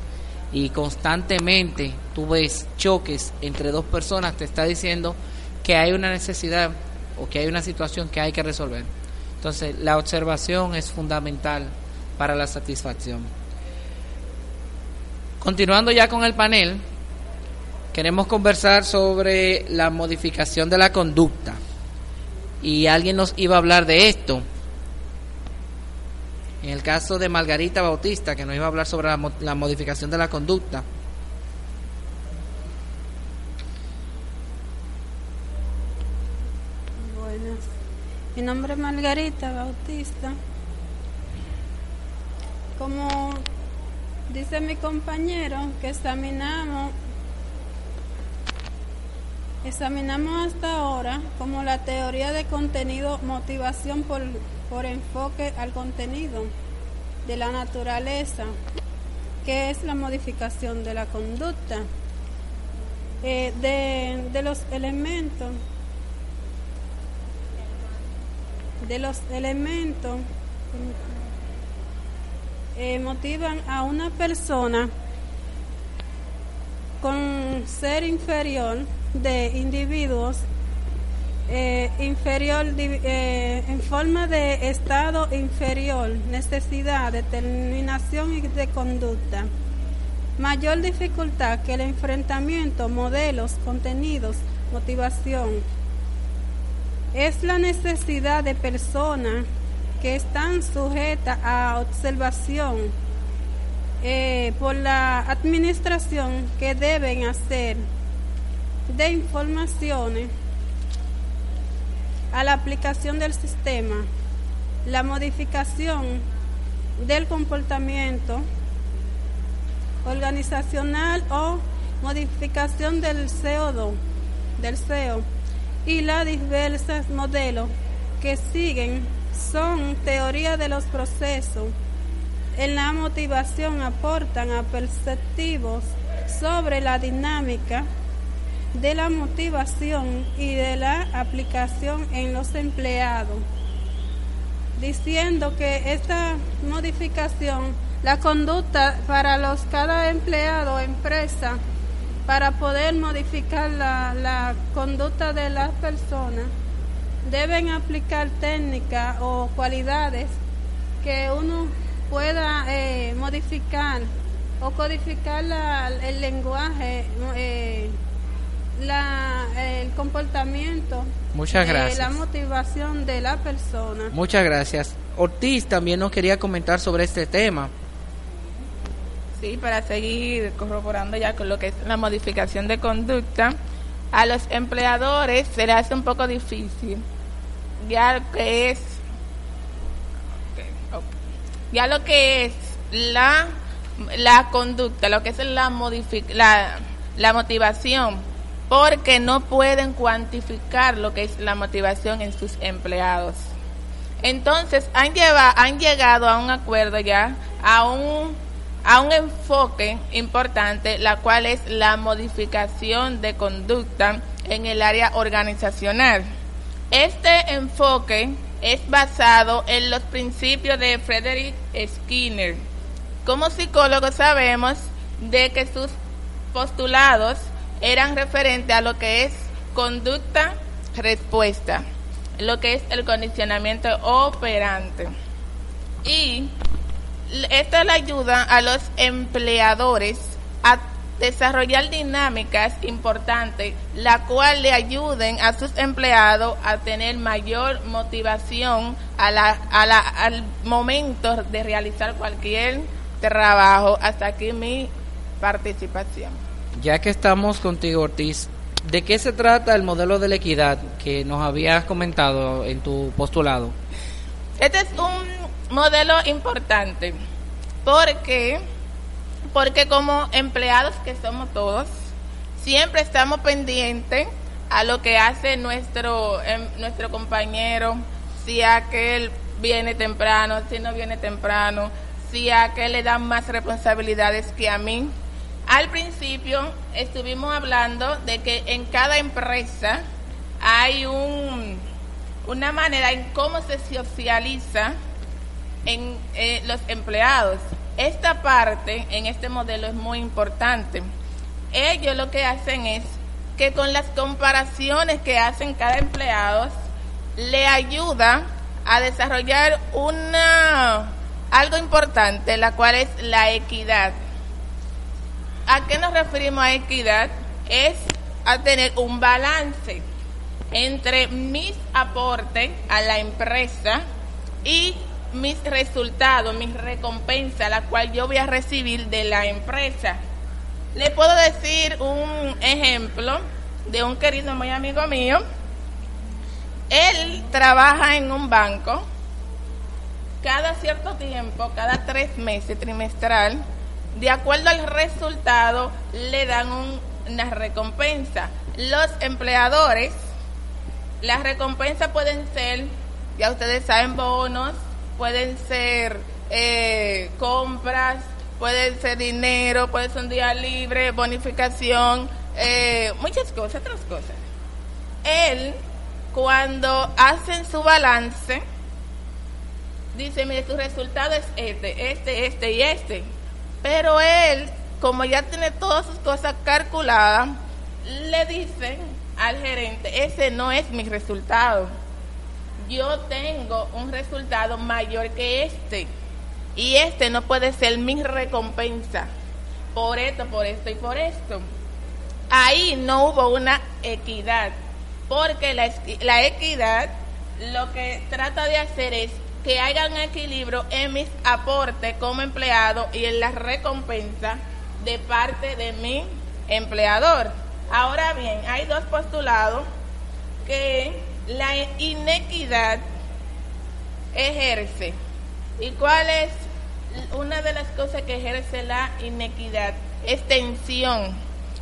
y constantemente tú ves choques entre dos personas, te está diciendo que hay una necesidad o que hay una situación que hay que resolver. Entonces, la observación es fundamental para la satisfacción. Continuando ya con el panel, queremos conversar sobre la modificación de la conducta. Y alguien nos iba a hablar de esto. En el caso de Margarita Bautista, que nos iba a hablar sobre la, modificación de la conducta. Buenas. Mi nombre es Margarita Bautista. Como dice mi compañero, que examinamos, examinamos hasta ahora como la teoría de contenido, motivación por, por enfoque al contenido de la naturaleza, que es la modificación de la conducta, eh, de, de los elementos de los elementos eh, motivan a una persona con ser inferior de individuos eh, inferior eh, en forma de estado inferior, necesidad, determinación y de conducta. Mayor dificultad que el enfrentamiento, modelos, contenidos, motivación, es la necesidad de personas que están sujetas a observación eh, por la administración que deben hacer de informaciones a la aplicación del sistema, la modificación del comportamiento organizacional o modificación del CO2, del CEO y las diversas modelos que siguen son teoría de los procesos. En la motivación aportan a perceptivos sobre la dinámica de la motivación y de la aplicación en los empleados, diciendo que esta modificación, la conducta para los cada empleado o empresa, para poder modificar la, la conducta de las personas, deben aplicar técnicas o cualidades que uno pueda eh, modificar o codificar la, el lenguaje, eh, la, el comportamiento, Muchas eh, gracias. la motivación de la persona. Muchas gracias. Ortiz también nos quería comentar sobre este tema. Sí, para seguir corroborando ya con lo que es la modificación de conducta, a los empleadores se les hace un poco difícil, ya que es, ya lo que es la, la conducta, lo que es la, modific la, la motivación, porque no pueden cuantificar lo que es la motivación en sus empleados. Entonces han, lleva, han llegado a un acuerdo ya, a un a un enfoque importante, la cual es la modificación de conducta en el área organizacional. Este enfoque es basado en los principios de Frederick Skinner. Como psicólogos sabemos de que sus postulados eran referentes a lo que es conducta-respuesta, lo que es el condicionamiento operante. Y esta le ayuda a los empleadores a desarrollar dinámicas importantes, la cual le ayuden a sus empleados a tener mayor motivación a la, a la, al momento de realizar cualquier trabajo. Hasta aquí mi participación. Ya que estamos contigo, Ortiz, ¿de qué se trata el modelo de la equidad que nos habías comentado en tu postulado? Este es un modelo importante. Porque porque como empleados que somos todos siempre estamos pendientes a lo que hace nuestro em, nuestro compañero si aquel viene temprano si no viene temprano si aquel le dan más responsabilidades que a mí al principio estuvimos hablando de que en cada empresa hay un, una manera en cómo se socializa en eh, los empleados. Esta parte en este modelo es muy importante. Ellos lo que hacen es que con las comparaciones que hacen cada empleado le ayuda a desarrollar una algo importante, la cual es la equidad. ¿A qué nos referimos a equidad? Es a tener un balance entre mis aportes a la empresa y mis resultados, mis recompensas, la cual yo voy a recibir de la empresa. Le puedo decir un ejemplo de un querido muy amigo mío. Él trabaja en un banco. Cada cierto tiempo, cada tres meses trimestral, de acuerdo al resultado, le dan una recompensa. Los empleadores, las recompensas pueden ser, ya ustedes saben, bonos, pueden ser eh, compras, pueden ser dinero, puede ser un día libre, bonificación, eh, muchas cosas, otras cosas. Él, cuando hacen su balance, dice, mire, tu resultado es este, este, este y este. Pero él, como ya tiene todas sus cosas calculadas, le dice al gerente, ese no es mi resultado. Yo tengo un resultado mayor que este. Y este no puede ser mi recompensa. Por esto, por esto y por esto. Ahí no hubo una equidad. Porque la, la equidad lo que trata de hacer es que haya un equilibrio en mis aportes como empleado y en la recompensa de parte de mi empleador. Ahora bien, hay dos postulados que la inequidad ejerce. ¿Y cuál es una de las cosas que ejerce la inequidad? Es tensión.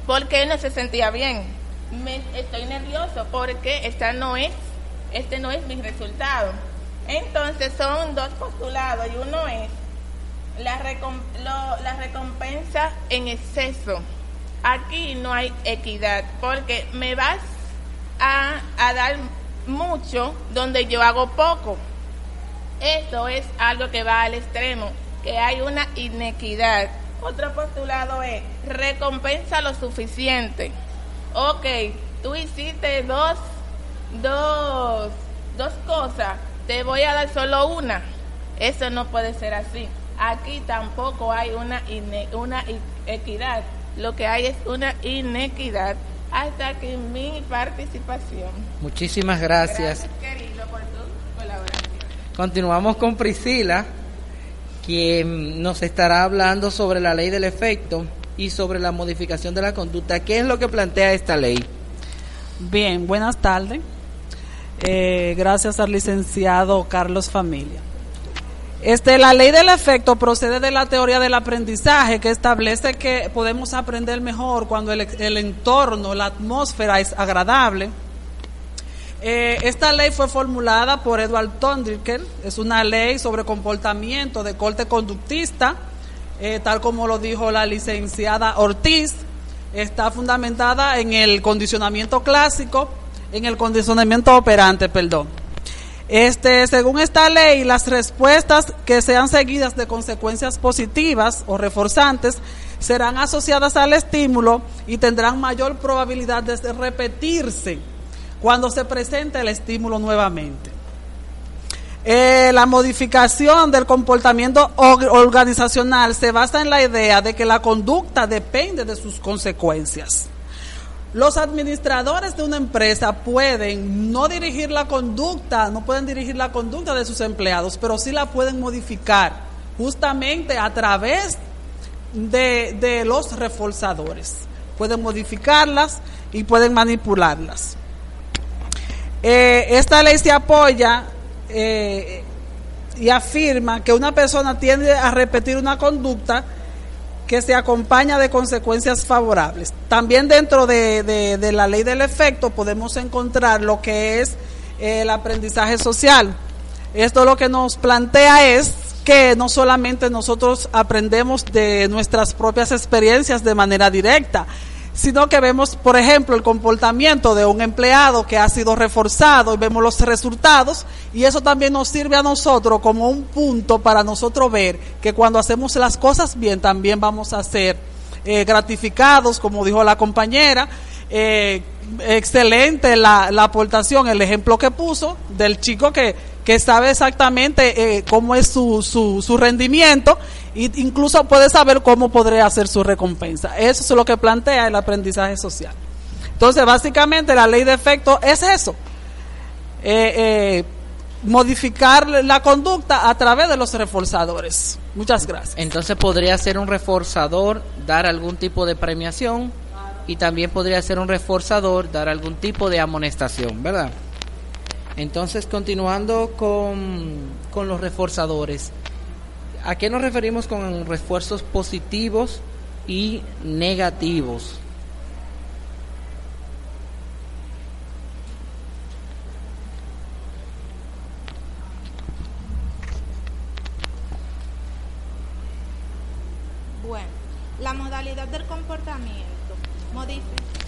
Porque no se sentía bien. Me, estoy nervioso porque esta no es, este no es mi resultado. Entonces son dos postulados y uno es la, recompensa en exceso. Aquí no hay equidad porque me vas a, dar mucho donde yo hago poco. Esto es algo que va al extremo, que hay una inequidad. Otro postulado es recompensa lo suficiente. Ok, tú hiciste dos, dos, dos cosas, te voy a dar solo una. Eso no puede ser así. Aquí tampoco hay una, una equidad. Lo que hay es una inequidad hasta aquí mi participación. Muchísimas gracias. Gracias, querido, por tu colaboración. Continuamos con Priscila, quien nos estará hablando sobre la ley del efecto y sobre la modificación de la conducta. ¿Qué es lo que plantea esta ley? Bien, buenas tardes. Eh, gracias al licenciado Carlos Familia. Este, la ley del efecto procede de la teoría del aprendizaje que establece que podemos aprender mejor cuando el, entorno, la atmósfera es agradable. Eh, esta ley fue formulada por Edward Tondricker, es una ley sobre comportamiento de corte conductista, eh, tal como lo dijo la licenciada Ortiz, está fundamentada en el condicionamiento clásico, en el condicionamiento operante, perdón. Este, según esta ley, las respuestas que sean seguidas de consecuencias positivas o reforzantes serán asociadas al estímulo y tendrán mayor probabilidad de repetirse cuando se presente el estímulo nuevamente. Eh, la modificación del comportamiento organizacional se basa en la idea de que la conducta depende de sus consecuencias. Los administradores de una empresa pueden no dirigir la conducta, no pueden dirigir la conducta de sus empleados, pero sí la pueden modificar justamente a través de, de los reforzadores. Pueden modificarlas y pueden manipularlas. Eh, esta ley se apoya eh, y afirma que una persona tiende a repetir una conducta que se acompaña de consecuencias favorables. También dentro de, de, de la ley del efecto podemos encontrar lo que es el aprendizaje social. Esto lo que nos plantea es que no solamente nosotros aprendemos de nuestras propias experiencias de manera directa, sino que vemos, por ejemplo, el comportamiento de un empleado que ha sido reforzado y vemos los resultados y eso también nos sirve a nosotros como un punto para nosotros ver que cuando hacemos las cosas bien también vamos a ser eh, gratificados, como dijo la compañera. Eh, excelente la, la aportación, el ejemplo que puso del chico que, que sabe exactamente eh, cómo es su, su, su rendimiento e incluso puede saber cómo podría hacer su recompensa. Eso es lo que plantea el aprendizaje social. Entonces, básicamente la ley de efecto es eso. Eh, eh, modificar la conducta a través de los reforzadores. Muchas gracias. Entonces podría ser un reforzador, dar algún tipo de premiación y también podría ser un reforzador, dar algún tipo de amonestación, ¿verdad? Entonces, continuando con, con los reforzadores, ¿a qué nos referimos con refuerzos positivos y negativos? Bueno, la modalidad del comportamiento modifica.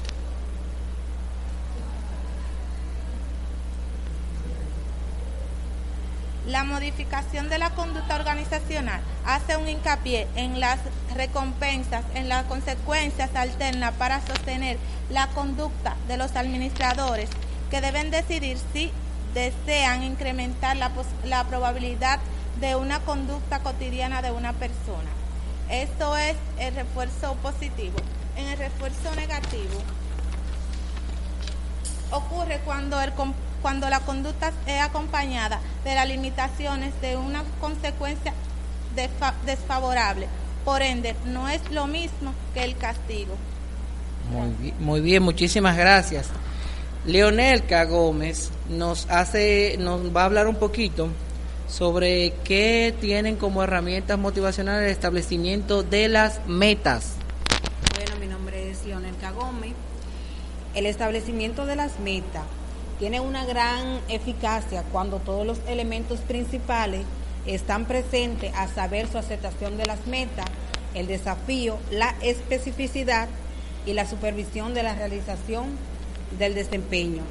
La modificación de la conducta organizacional hace un hincapié en las recompensas, en las consecuencias alternas para sostener la conducta de los administradores que deben decidir si desean incrementar la, la probabilidad de una conducta cotidiana de una persona. Esto es el refuerzo positivo. En el refuerzo negativo ocurre cuando, el, cuando la conducta es acompañada de las limitaciones de una consecuencia desfa- desfavorable. Por ende, no es lo mismo que el castigo. Muy bien, muy bien, muchísimas gracias. Leonel K. Gómez nos hace, nos va a hablar un poquito sobre qué tienen como herramientas motivacionales el establecimiento de las metas. Bueno, mi nombre es Leonel Cagome. El establecimiento de las metas tiene una gran eficacia cuando todos los elementos principales están presentes a saber su aceptación de las metas, el desafío, la especificidad y la supervisión de la realización del desempeño.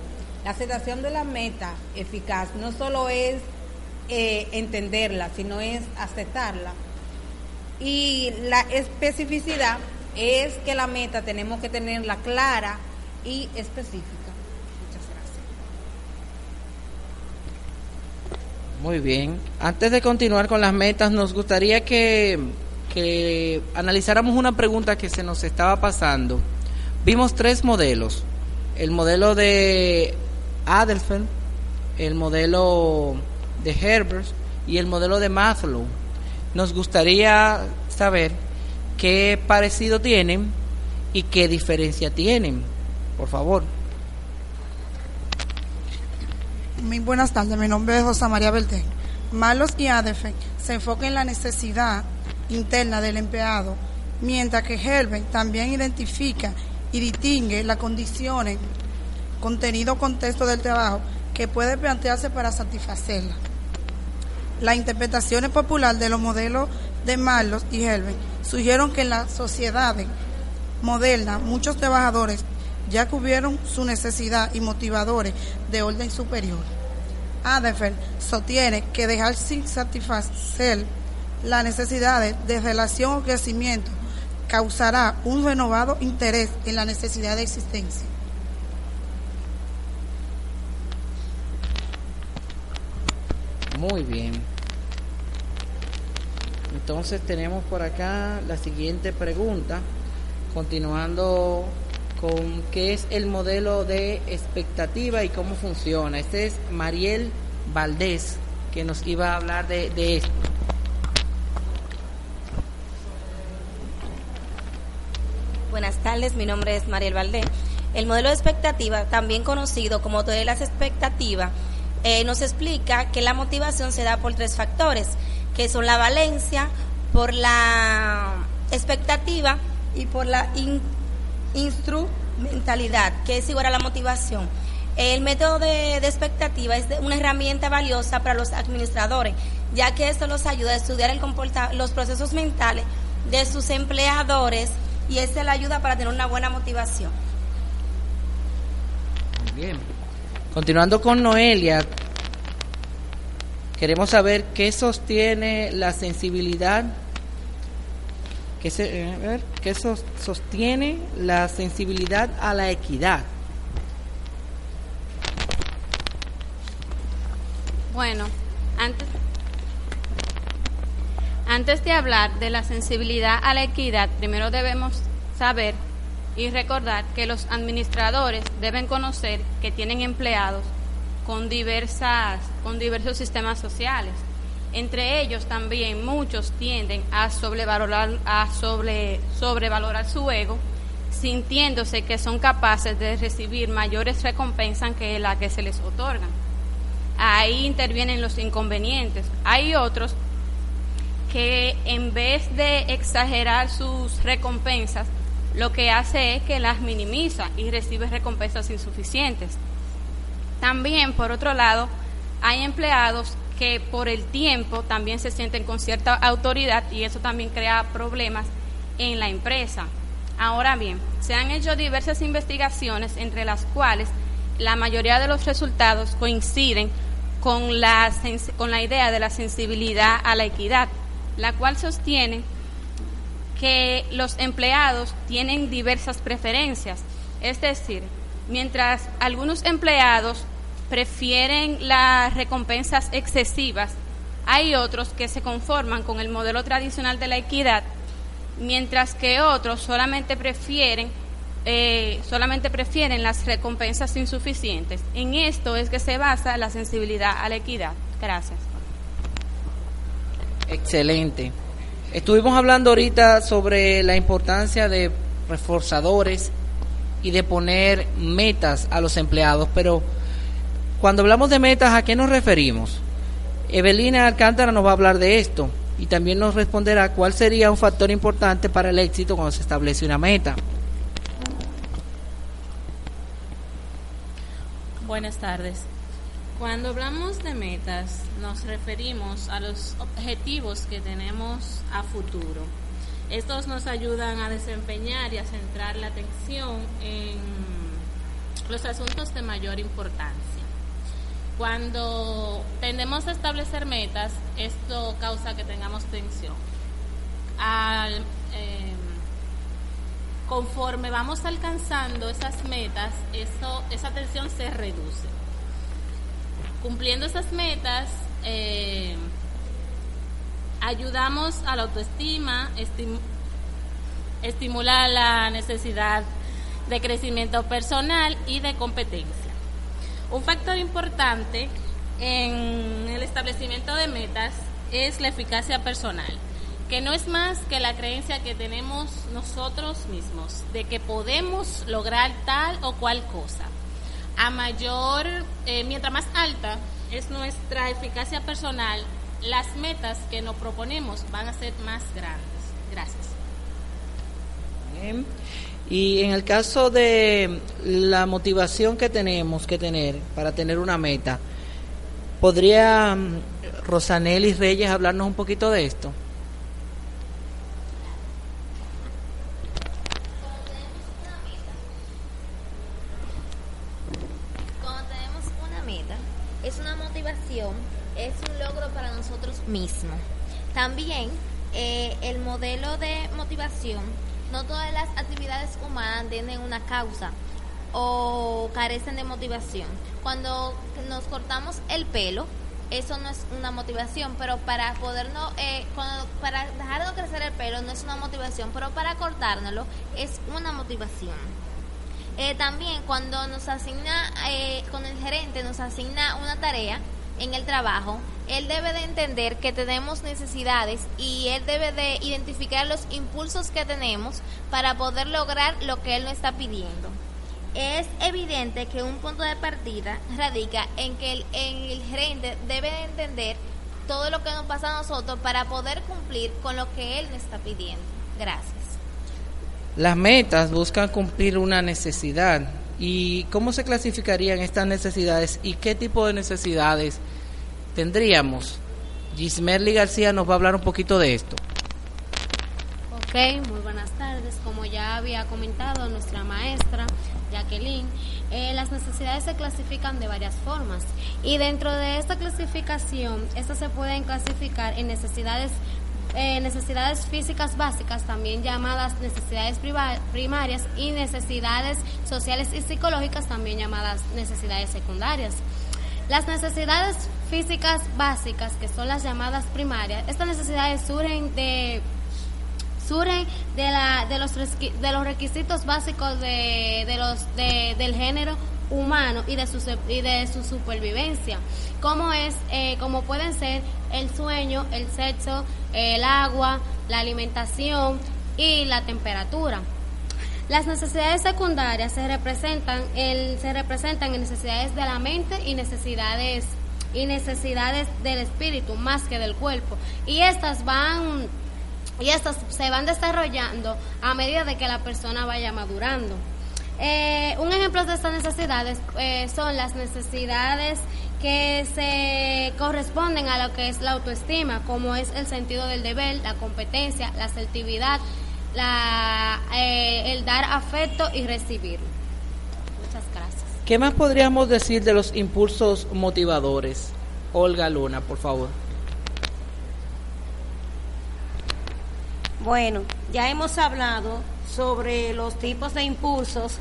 La aceptación de la meta eficaz no solo es eh, entenderla, sino es aceptarla. Y la especificidad es que la meta tenemos que tenerla clara y específica. Muchas gracias. Muy bien. Antes de continuar con las metas, nos gustaría que, que analizáramos una pregunta que se nos estaba pasando. Vimos tres modelos. El modelo de Adelfeld, el modelo de Herbert y el modelo de Maslow. Nos gustaría saber qué parecido tienen y qué diferencia tienen. Por favor. Muy buenas tardes, mi nombre es Rosa María Beltrán. Malos y ADF se enfocan en la necesidad interna del empleado, mientras que Herbert también identifica y distingue las condiciones, contenido, contexto del trabajo que puede plantearse para satisfacerla. Las interpretaciones populares de los modelos de Marlos y Herbert sugieren que en las sociedades modernas muchos trabajadores ya cubrieron su necesidad y motivadores de orden superior. Adefer sostiene que dejar sin satisfacer las necesidades de relación o crecimiento causará un renovado interés en la necesidad de existencia. Muy bien. Entonces tenemos por acá la siguiente pregunta, continuando con qué es el modelo de expectativa y cómo funciona. Este es Mariel Valdés, que nos iba a hablar de, de esto. Buenas tardes, mi nombre es Mariel Valdés. El modelo de expectativa, también conocido como modelo de las expectativas, eh, nos explica que la motivación se da por tres factores, que son la valencia, por la expectativa y por la in- instrumentalidad, que es igual a la motivación. El método de, expectativa es una herramienta valiosa para los administradores, ya que esto los ayuda a estudiar el los procesos mentales de sus empleadores y esa es la ayuda para tener una buena motivación. Muy bien. Continuando con Noelia, queremos saber qué sostiene la sensibilidad, qué, se- eh, ver, sos- sostiene la sensibilidad a la equidad. Bueno, antes, antes de hablar de la sensibilidad a la equidad, primero debemos saber y recordar que los administradores deben conocer que tienen empleados con diversas con diversos sistemas sociales. Entre ellos también muchos tienden a sobrevalorar a sobre sobrevalorar su ego, sintiéndose que son capaces de recibir mayores recompensas que las que se les otorgan ahí intervienen los inconvenientes. Hay otros que en vez de exagerar sus recompensas, lo que hace es que las minimiza y recibe recompensas insuficientes. También, por otro lado, hay empleados que por el tiempo también se sienten con cierta autoridad y eso también crea problemas en la empresa. Ahora bien, se han hecho diversas investigaciones entre las cuales la mayoría de los resultados coinciden con la, con la idea de la sensibilidad a la equidad, la cual sostiene que los empleados tienen diversas preferencias. Es decir, mientras algunos empleados prefieren las recompensas excesivas, hay otros que se conforman con el modelo tradicional de la equidad, mientras que otros solamente prefieren eh, solamente prefieren las recompensas insuficientes. En esto es que se basa la sensibilidad a la equidad. Gracias. Excelente. Estuvimos hablando ahorita sobre la importancia de reforzadores y de poner metas a los empleados, pero cuando hablamos de metas, ¿a qué nos referimos? Evelina Alcántara nos va a hablar de esto y también nos responderá cuál sería un factor importante para el éxito cuando se establece una meta. Buenas tardes. Cuando hablamos de metas, nos referimos a los objetivos que tenemos a futuro. Estos nos ayudan a desempeñar y a centrar la atención en los asuntos de mayor importancia. Cuando tendemos a establecer metas, esto causa que tengamos tensión. Al, eh, conforme vamos alcanzando esas metas, eso, esa tensión se reduce. Cumpliendo esas metas, eh, ayudamos a la autoestima, estim- estimula la necesidad de crecimiento personal y de competencia. Un factor importante en el establecimiento de metas es la eficacia personal, que no es más que la creencia que tenemos nosotros mismos de que podemos lograr tal o cual cosa. A mayor, eh, mientras más alta es nuestra eficacia personal, las metas que nos proponemos van a ser más grandes. Gracias. Y en el caso de la motivación que tenemos que tener para tener una meta, ¿podría mm, Rosanelli Reyes hablarnos un poquito de esto? Es una motivación, es un logro para nosotros mismos. También eh, el modelo de motivación, no todas las actividades humanas tienen una causa o carecen de motivación. Cuando nos cortamos el pelo, eso no es una motivación, pero para podernos, eh, cuando, para dejar de crecer el pelo no es una motivación, pero para cortárnoslo es una motivación. Eh, también cuando nos asigna, eh, con el gerente nos asigna una tarea en el trabajo, él debe de entender que tenemos necesidades y él debe de identificar los impulsos que tenemos para poder lograr lo que él nos está pidiendo. Es evidente que un punto de partida radica en que el, en el gerente debe de entender todo lo que nos pasa a nosotros para poder cumplir con lo que él nos está pidiendo. Gracias. Las metas buscan cumplir una necesidad. ¿Y cómo se clasificarían estas necesidades y qué tipo de necesidades tendríamos? Gismerly García nos va a hablar un poquito de esto. Ok. Muy buenas tardes. Como ya había comentado nuestra maestra Jacqueline, eh, las necesidades se clasifican de varias formas y dentro de esta clasificación, estas se pueden clasificar en necesidades eh, necesidades físicas básicas, también llamadas necesidades primarias, y necesidades sociales y psicológicas, también llamadas necesidades secundarias. Las necesidades físicas básicas, que son las llamadas primarias, estas necesidades surgen de surgen de, la, de, los, de los requisitos básicos de, de los, de, del género humano y de su, y de su supervivencia, como es, eh, como pueden ser el sueño, el sexo, el agua, la alimentación y la temperatura. Las necesidades secundarias se representan, el, se representan en necesidades de la mente y necesidades y necesidades del espíritu más que del cuerpo y estas van y estas se van desarrollando a medida de que la persona vaya madurando. Eh, un ejemplo de estas necesidades eh, son las necesidades que se corresponden a lo que es la autoestima, como es el sentido del deber, la competencia, la asertividad, la, eh, el dar afecto y recibir. Muchas gracias. ¿Qué más podríamos decir de los impulsos motivadores? Olga Luna, por favor. Bueno, ya hemos hablado sobre los tipos de impulsos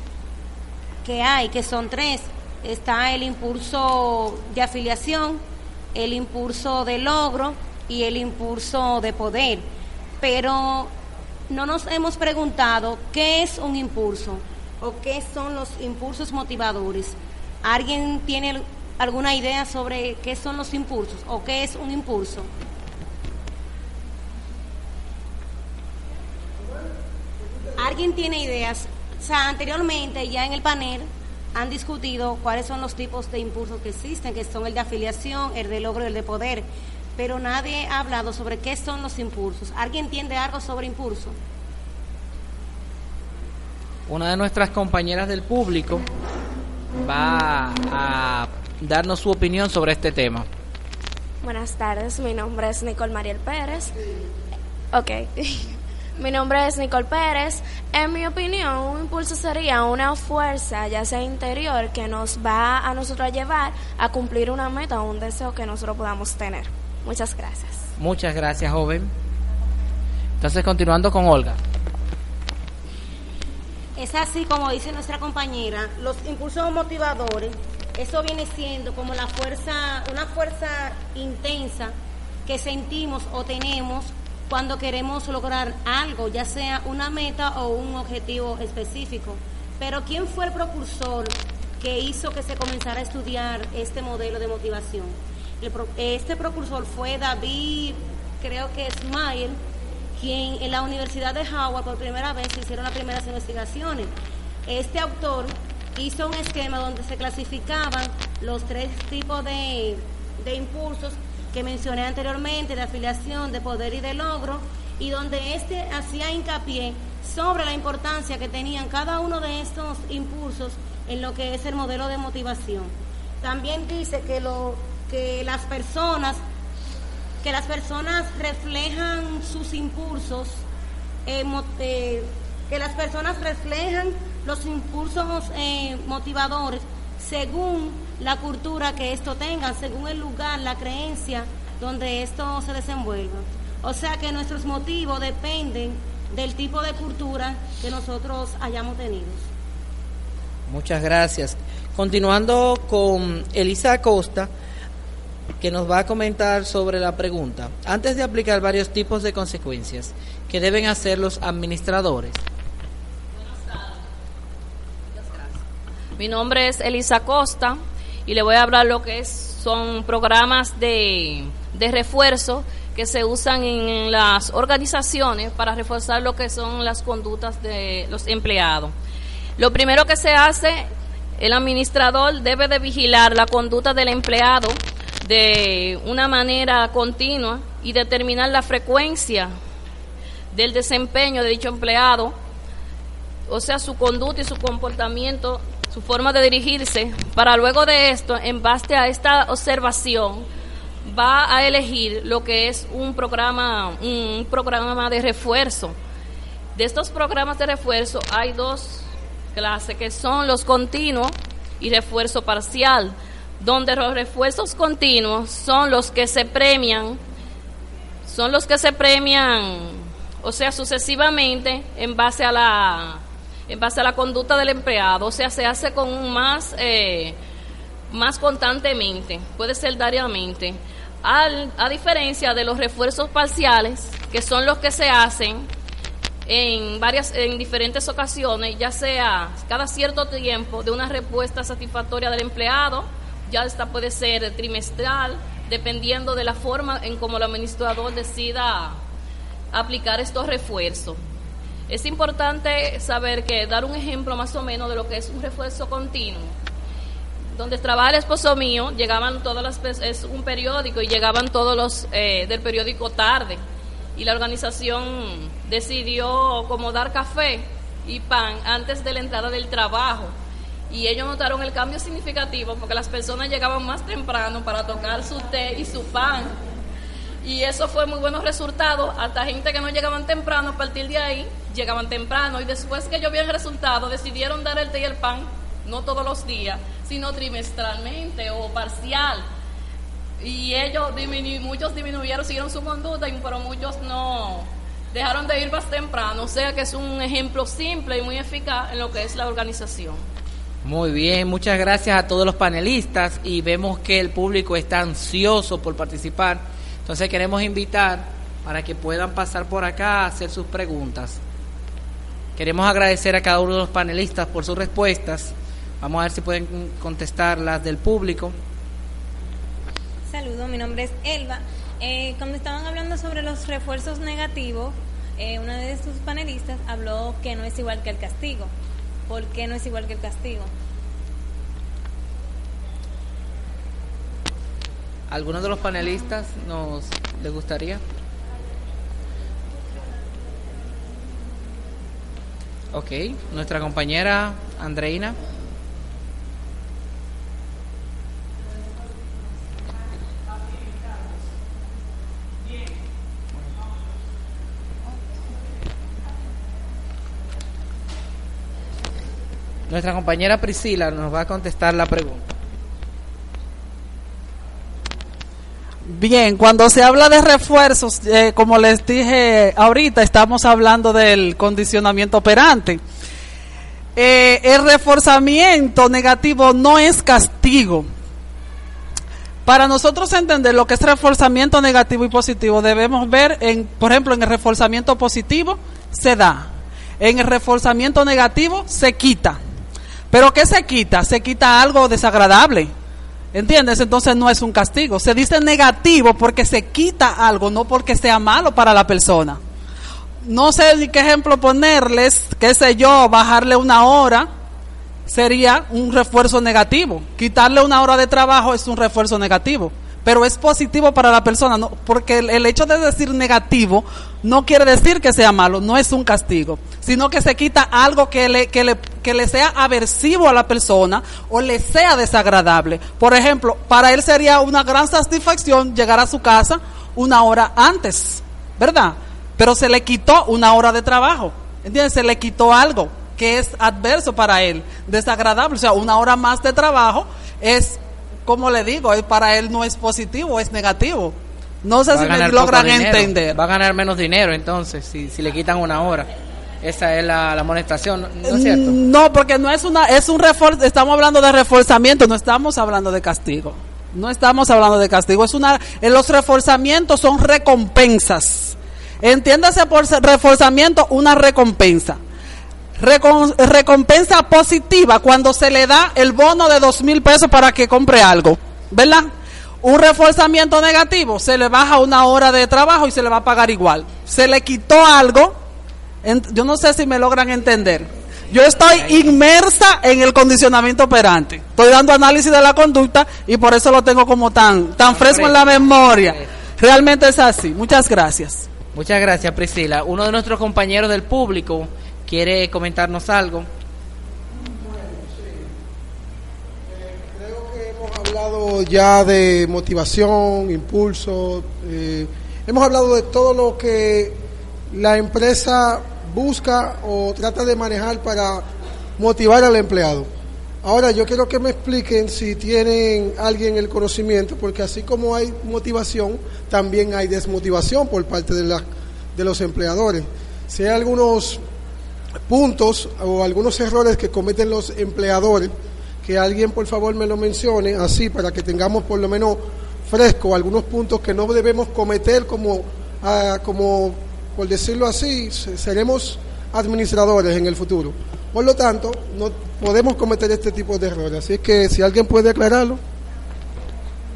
que hay, que son tres. Está el impulso de afiliación, el impulso de logro y el impulso de poder. Pero no nos hemos preguntado qué es un impulso o qué son los impulsos motivadores. ¿Alguien tiene alguna idea sobre qué son los impulsos o qué es un impulso? ¿Alguien tiene ideas? O sea, anteriormente ya en el panel han discutido cuáles son los tipos de impulsos que existen, que son el de afiliación, el de logro y el de poder, pero nadie ha hablado sobre qué son los impulsos. ¿Alguien entiende algo sobre impulso? Una de nuestras compañeras del público va a darnos su opinión sobre este tema. Buenas tardes, mi nombre es Nicole Mariel Pérez. Ok. Mi nombre es Nicole Pérez. En mi opinión, un impulso sería una fuerza, ya sea interior, que nos va a nosotros llevar a cumplir una meta o un deseo que nosotros podamos tener. Muchas gracias. Muchas gracias, joven. Entonces, continuando con Olga. Es así como dice nuestra compañera, los impulsos motivadores, eso viene siendo como la fuerza, una fuerza intensa que sentimos o tenemos cuando queremos lograr algo, ya sea una meta o un objetivo específico. Pero ¿quién fue el propulsor que hizo que se comenzara a estudiar este modelo de motivación? Este propulsor fue David, creo que es Mayer, quien en la Universidad de Howard por primera vez hicieron las primeras investigaciones. Este autor hizo un esquema donde se clasificaban los tres tipos de, de impulsos que mencioné anteriormente, de afiliación, de poder y de logro, y donde este hacía hincapié sobre la importancia que tenían cada uno de estos impulsos en lo que es el modelo de motivación. También dice que lo que las personas que las personas reflejan sus impulsos, eh, que las personas reflejan los impulsos eh, motivadores según la cultura que esto tenga, según el lugar, la creencia donde esto se desenvuelva. O sea que nuestros motivos dependen del tipo de cultura que nosotros hayamos tenido. Muchas gracias. Continuando con Elisa Acosta, que nos va a comentar sobre la pregunta. Antes de aplicar varios tipos de consecuencias, ¿qué deben hacer los administradores? Mi nombre es Elisa Costa y le voy a hablar lo que son programas de, de refuerzo que se usan en las organizaciones para reforzar lo que son las conductas de los empleados. Lo primero que se hace, el administrador debe de vigilar la conducta del empleado de una manera continua y determinar la frecuencia del desempeño de dicho empleado, o sea, su conducta y su comportamiento su forma de dirigirse, para luego de esto, en base a esta observación, va a elegir lo que es un programa, un programa de refuerzo. De estos programas de refuerzo hay dos clases que son los continuos y refuerzo parcial, donde los refuerzos continuos son los que se premian, son los que se premian, o sea, sucesivamente en base a la en base a la conducta del empleado, o sea, se hace con más eh, más constantemente, puede ser diariamente, a diferencia de los refuerzos parciales, que son los que se hacen en varias en diferentes ocasiones, ya sea cada cierto tiempo de una respuesta satisfactoria del empleado, ya esta puede ser trimestral, dependiendo de la forma en cómo el administrador decida aplicar estos refuerzos. Es importante saber que dar un ejemplo más o menos de lo que es un refuerzo continuo. Donde trabaja el esposo mío, llegaban todas las es un periódico y llegaban todos los eh, del periódico tarde y la organización decidió como dar café y pan antes de la entrada del trabajo. Y ellos notaron el cambio significativo porque las personas llegaban más temprano para tocar su té y su pan. Y eso fue muy buenos resultados. Hasta gente que no llegaban temprano, a partir de ahí, llegaban temprano. Y después que yo vi el resultado, decidieron dar el té y el pan, no todos los días, sino trimestralmente o parcial y ellos muchos disminuyeron, siguieron su conducta, pero muchos no dejaron de ir más temprano. O sea que es un ejemplo simple y muy eficaz en lo que es la organización. Muy bien, muchas gracias a todos los panelistas y vemos que el público está ansioso por participar. Entonces queremos invitar para que puedan pasar por acá a hacer sus preguntas. Queremos agradecer a cada uno de los panelistas por sus respuestas. Vamos a ver si pueden contestar las del público. Saludos, mi nombre es Elba. Eh, cuando estaban hablando sobre los refuerzos negativos, eh, una de sus panelistas habló que no es igual que el castigo. ¿Por qué no es igual que el castigo? ¿Alguno de los panelistas nos le gustaría? Ok, nuestra compañera Andreina. Nuestra compañera Priscila nos va a contestar la pregunta. Bien, cuando se habla de refuerzos, eh, como les dije ahorita, estamos hablando del condicionamiento operante. Eh, el reforzamiento negativo no es castigo. Para nosotros entender lo que es reforzamiento negativo y positivo, debemos ver, en, por ejemplo, en el reforzamiento positivo se da, en el reforzamiento negativo se quita. Pero ¿qué se quita? Se quita algo desagradable. ¿Entiendes? Entonces no es un castigo. Se dice negativo porque se quita algo, no porque sea malo para la persona. No sé ni qué ejemplo ponerles, qué sé yo, bajarle una hora sería un refuerzo negativo. Quitarle una hora de trabajo es un refuerzo negativo pero es positivo para la persona, no, porque el, hecho de decir negativo no quiere decir que sea malo, no es un castigo, sino que se quita algo que le, que le, que le sea aversivo a la persona o le sea desagradable. Por ejemplo, para él sería una gran satisfacción llegar a su casa una hora antes, ¿verdad? Pero se le quitó una hora de trabajo, ¿entiendes? Se le quitó algo que es adverso para él, desagradable, o sea, una hora más de trabajo es como le digo, para él no es positivo, es negativo. No sé si me logran entender. Va a ganar menos dinero entonces, si, si le quitan una hora. Esa es la, la amonestación, ¿no es cierto? No, porque no es una, es un refuerzo, estamos hablando de reforzamiento, no estamos hablando de castigo. No estamos hablando de castigo, es una, en los reforzamientos son recompensas. Entiéndase por reforzamiento una recompensa recompensa positiva cuando se le da el bono de dos mil pesos para que compre algo, ¿verdad? Un reforzamiento negativo, se le baja una hora de trabajo y se le va a pagar igual. Se le quitó algo, yo no sé si me logran entender. Yo estoy inmersa en el condicionamiento operante. Estoy dando análisis de la conducta y por eso lo tengo como tan, tan fresco en la memoria. Realmente es así. Muchas gracias. Muchas gracias, Priscila. Uno de nuestros compañeros del público ¿Quiere comentarnos algo? Creo que hemos hablado ya de motivación, impulso, eh, hemos hablado de todo lo que la empresa busca o trata de manejar para motivar al empleado. Ahora yo quiero que me expliquen si tienen alguien el conocimiento, porque así como hay motivación, también hay desmotivación por parte de, la, de los empleadores. Si hay algunos puntos o algunos errores que cometen los empleadores, que alguien por favor me lo mencione, así para que tengamos por lo menos fresco algunos puntos que no debemos cometer como, ah, como por decirlo así, seremos administradores en el futuro. Por lo tanto, no podemos cometer este tipo de errores. Así que si alguien puede aclararlo.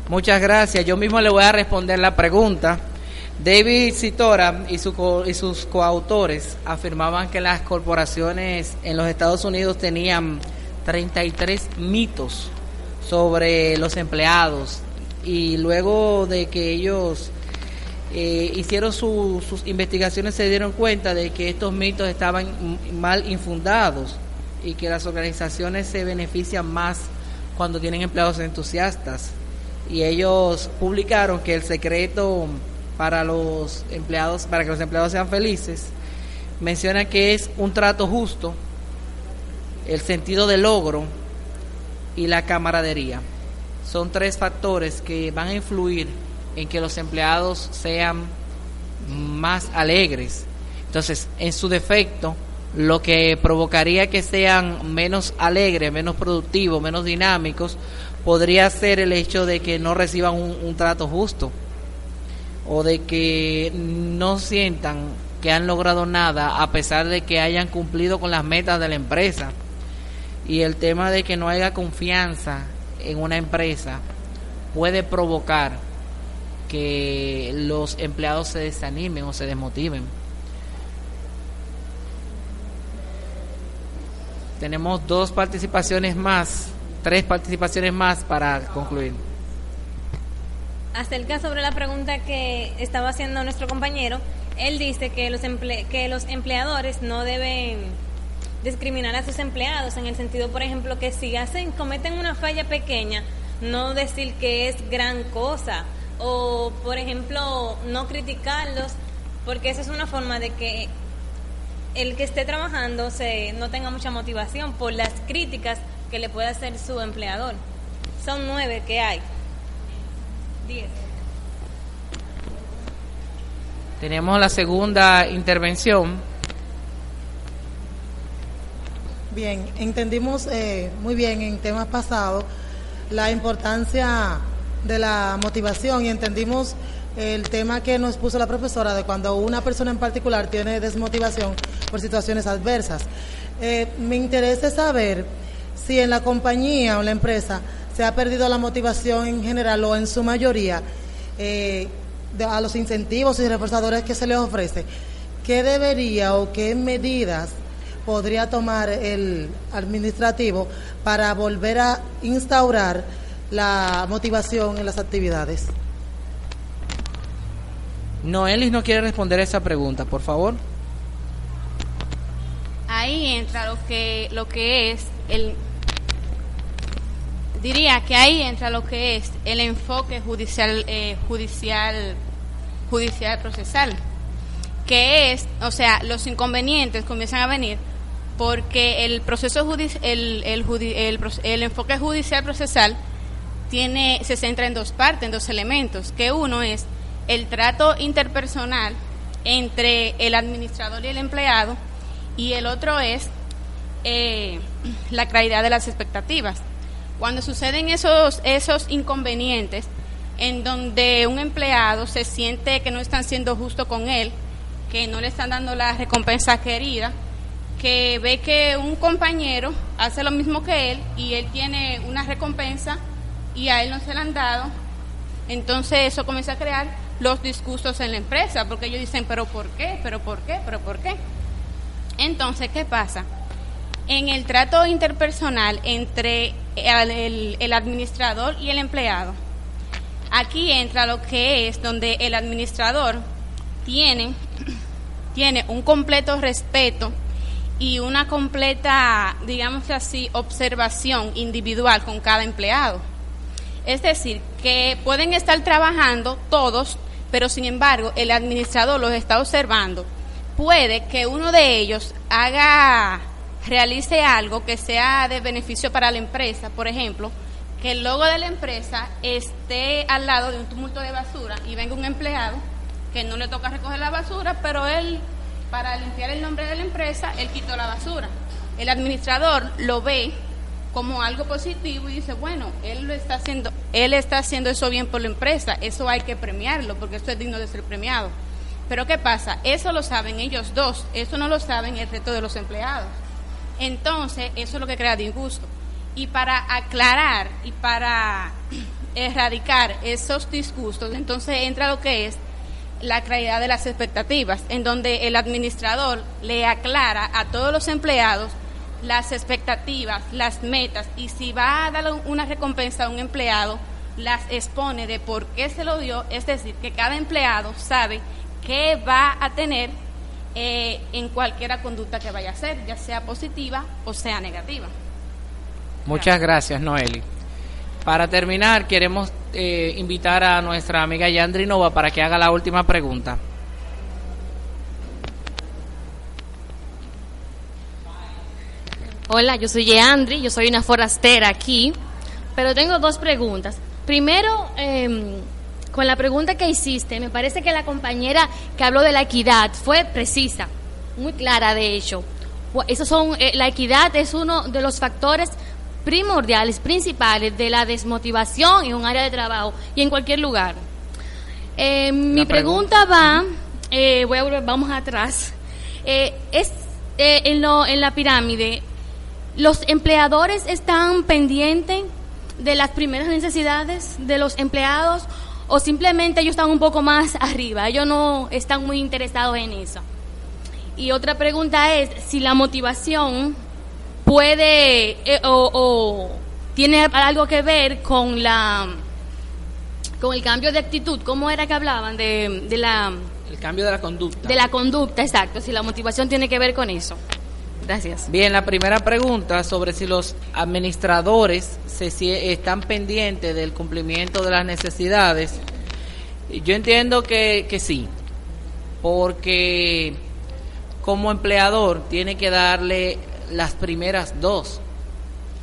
Muchas gracias. Yo mismo le voy a responder la pregunta. David Citora y, y sus coautores afirmaban que las corporaciones en los Estados Unidos tenían 33 mitos sobre los empleados. Y luego de que ellos eh, hicieron sus investigaciones se dieron cuenta de que estos mitos estaban mal infundados y que las organizaciones se benefician más cuando tienen empleados entusiastas. Y ellos publicaron que el secreto para los empleados para que los empleados sean felices menciona que es un trato justo el sentido de logro y la camaradería son tres factores que van a influir en que los empleados sean más alegres. Entonces, en su defecto, lo que provocaría que sean menos alegres, menos productivos, menos dinámicos, podría ser el hecho de que no reciban un, trato justo o de que no sientan que han logrado nada a pesar de que hayan cumplido con las metas de la empresa. Y el tema de que no haya confianza en una empresa puede provocar que los empleados se desanimen o se desmotiven. Tenemos dos participaciones más, tres participaciones más para concluir. Acerca sobre la pregunta que estaba haciendo nuestro compañero, él dice que los, que los empleadores no deben discriminar a sus empleados en el sentido, por ejemplo, que si hacen cometen una falla pequeña, no decir que es gran cosa o, por ejemplo, no criticarlos, porque esa es una forma de que el que esté trabajando se no tenga mucha motivación por las críticas que le puede hacer su empleador. Son nueve que hay. Diez. Tenemos la segunda intervención. Bien, entendimos eh, muy bien en temas pasados la importancia de la motivación y entendimos el tema que nos puso la profesora de cuando una persona en particular tiene desmotivación por situaciones adversas. Eh, me interesa saber si en la compañía o la empresa se ha perdido la motivación en general o en su mayoría eh, a los incentivos y reforzadores que se les ofrece. ¿Qué debería o qué medidas podría tomar el administrativo para volver a instaurar la motivación en las actividades. Noelis no quiere responder esa pregunta, por favor. Ahí entra lo que lo que es el diría que ahí entra lo que es el enfoque judicial eh, judicial judicial procesal que es, o sea, los inconvenientes comienzan a venir porque el proceso el, el, el, el enfoque judicial procesal tiene, se centra en dos partes, en dos elementos, que uno es el trato interpersonal entre el administrador y el empleado y el otro es eh, la claridad de las expectativas. Cuando suceden esos, esos inconvenientes en donde un empleado se siente que no están siendo justo con él, que no le están dando la recompensa querida, que ve que un compañero hace lo mismo que él y él tiene una recompensa y a él no se la han dado, entonces eso comienza a crear los disgustos en la empresa, porque ellos dicen, pero ¿por qué? ¿Pero por qué? ¿Pero por qué? Entonces, ¿qué pasa? En el trato interpersonal entre el, el administrador y el empleado, aquí entra lo que es donde el administrador tiene, tiene un completo respeto y una completa, digamos así, observación individual con cada empleado. Es decir, que pueden estar trabajando todos, pero sin embargo el administrador los está observando puede que uno de ellos haga, realice algo que sea de beneficio para la empresa, por ejemplo, que el logo de la empresa esté al lado de un tumulto de basura y venga un empleado que no le toca recoger la basura, pero él, para limpiar el nombre de la empresa, él quitó la basura. El administrador lo ve como algo positivo y dice, bueno, él lo está haciendo, él está haciendo eso bien por la empresa, eso hay que premiarlo porque eso es digno de ser premiado. Pero ¿qué pasa? Eso lo saben ellos dos, eso no lo saben el resto de los empleados. Entonces, eso es lo que crea disgusto. Y para aclarar y para erradicar esos disgustos, entonces entra lo que es la claridad de las expectativas, en donde el administrador le aclara a todos los empleados las expectativas, las metas, y si va a dar una recompensa a un empleado, las expone de por qué se lo dio, es decir, que cada empleado sabe qué va a tener eh, en cualquier conducta que vaya a hacer, ya sea positiva o sea negativa. Muchas gracias, Noeli. Para terminar, queremos eh, invitar a nuestra amiga Yandri Nova para que haga la última pregunta. Hola, yo soy Yeandri, yo soy una forastera aquí, pero tengo dos preguntas. Primero, em, con la pregunta que hiciste, me parece que la compañera que habló de la equidad fue precisa, muy clara de hecho. Esos son, eh, la equidad es uno de los factores primordiales, principales de la desmotivación en un área de trabajo y en cualquier lugar. Eh, mi pregunta, va, eh, voy a volver, vamos atrás, es en, lo, en la pirámide, ¿Los empleadores están pendientes de las primeras necesidades de los empleados o simplemente ellos están un poco más arriba? Ellos no están muy interesados en eso. Y otra pregunta es si la motivación puede eh, o, tiene algo que ver con la con el cambio de actitud. ¿Cómo era que hablaban de, de la el cambio de la conducta? De la conducta, exacto. Si la motivación tiene que ver con eso. Gracias. Bien, la primera pregunta sobre si los administradores se, están pendientes del cumplimiento de las necesidades. Yo entiendo que, que sí, porque como empleador tiene que darle las primeras dos,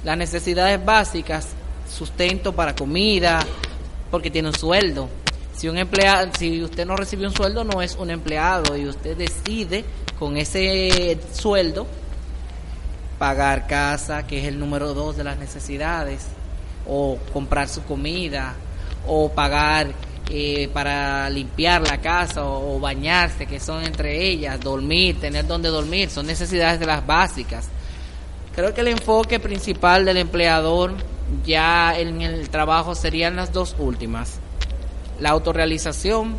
las necesidades básicas, sustento para comida, porque tiene un sueldo. Si un empleado, si usted no recibe un sueldo, no es un empleado y usted decide con ese sueldo pagar casa, que es el número dos de las necesidades, o comprar su comida, o pagar eh, para limpiar la casa o, bañarse, que son entre ellas, dormir, tener donde dormir, son necesidades de las básicas. Creo que el enfoque principal del empleador ya en el trabajo serían las dos últimas, la autorrealización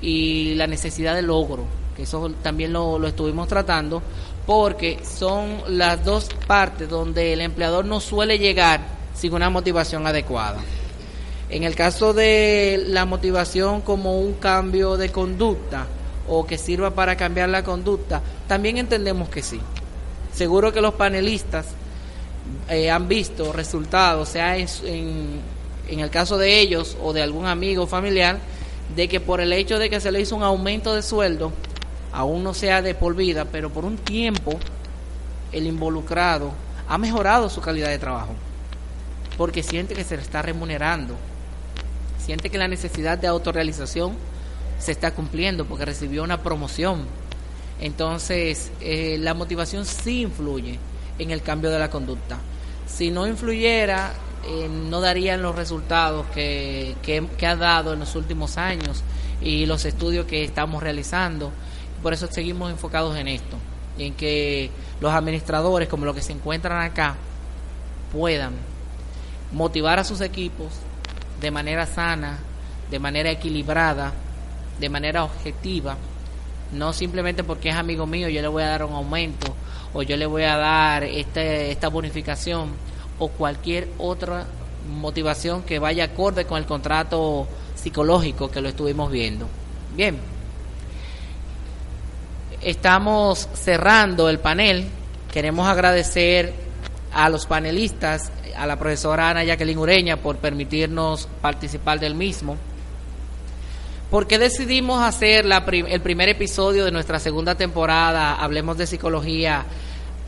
y la necesidad de logro, que eso también lo, lo estuvimos tratando, porque son las dos partes donde el empleador no suele llegar sin una motivación adecuada. En el caso de la motivación como un cambio de conducta o que sirva para cambiar la conducta, también entendemos que sí. Seguro que los panelistas eh, han visto resultados, sea en, en el caso de ellos o de algún amigo familiar, de que por el hecho de que se le hizo un aumento de sueldo, aún no sea de por vida, pero por un tiempo el involucrado ha mejorado su calidad de trabajo, porque siente que se le está remunerando, siente que la necesidad de autorrealización se está cumpliendo porque recibió una promoción. Entonces, eh, la motivación sí influye en el cambio de la conducta. Si no influyera, eh, no darían los resultados que, que, que ha dado en los últimos años y los estudios que estamos realizando por eso seguimos enfocados en esto, en que los administradores, como los que se encuentran acá, puedan motivar a sus equipos de manera sana, de manera equilibrada, de manera objetiva, no simplemente porque es amigo mío yo le voy a dar un aumento o yo le voy a dar este, esta bonificación o cualquier otra motivación que vaya acorde con el contrato psicológico que lo estuvimos viendo. Bien, Estamos cerrando el panel. Queremos agradecer a los panelistas, a la profesora Ana Jacqueline Ureña por permitirnos participar del mismo. ¿Por qué decidimos hacer la el primer episodio de nuestra segunda temporada, Hablemos de Psicología,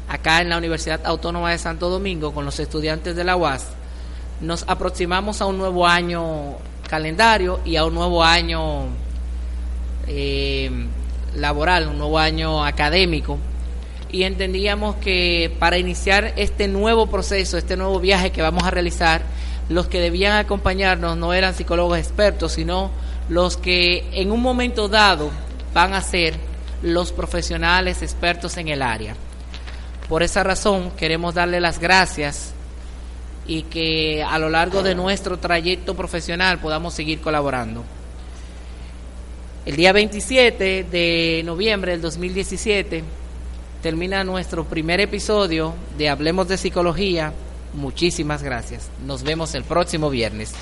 acá en la Universidad Autónoma de Santo Domingo con los estudiantes de la UAS? Nos aproximamos a un nuevo año calendario y a un nuevo año eh, laboral, un nuevo año académico. Y entendíamos que para iniciar este nuevo proceso, este nuevo viaje que vamos a realizar, los que debían acompañarnos no eran psicólogos expertos, sino los que en un momento dado van a ser los profesionales expertos en el área. Por esa razón queremos darle las gracias y que a lo largo de nuestro trayecto profesional podamos seguir colaborando. El día 27 de noviembre del 2017 termina nuestro primer episodio de Hablemos de Psicología. Muchísimas gracias. Nos vemos el próximo viernes.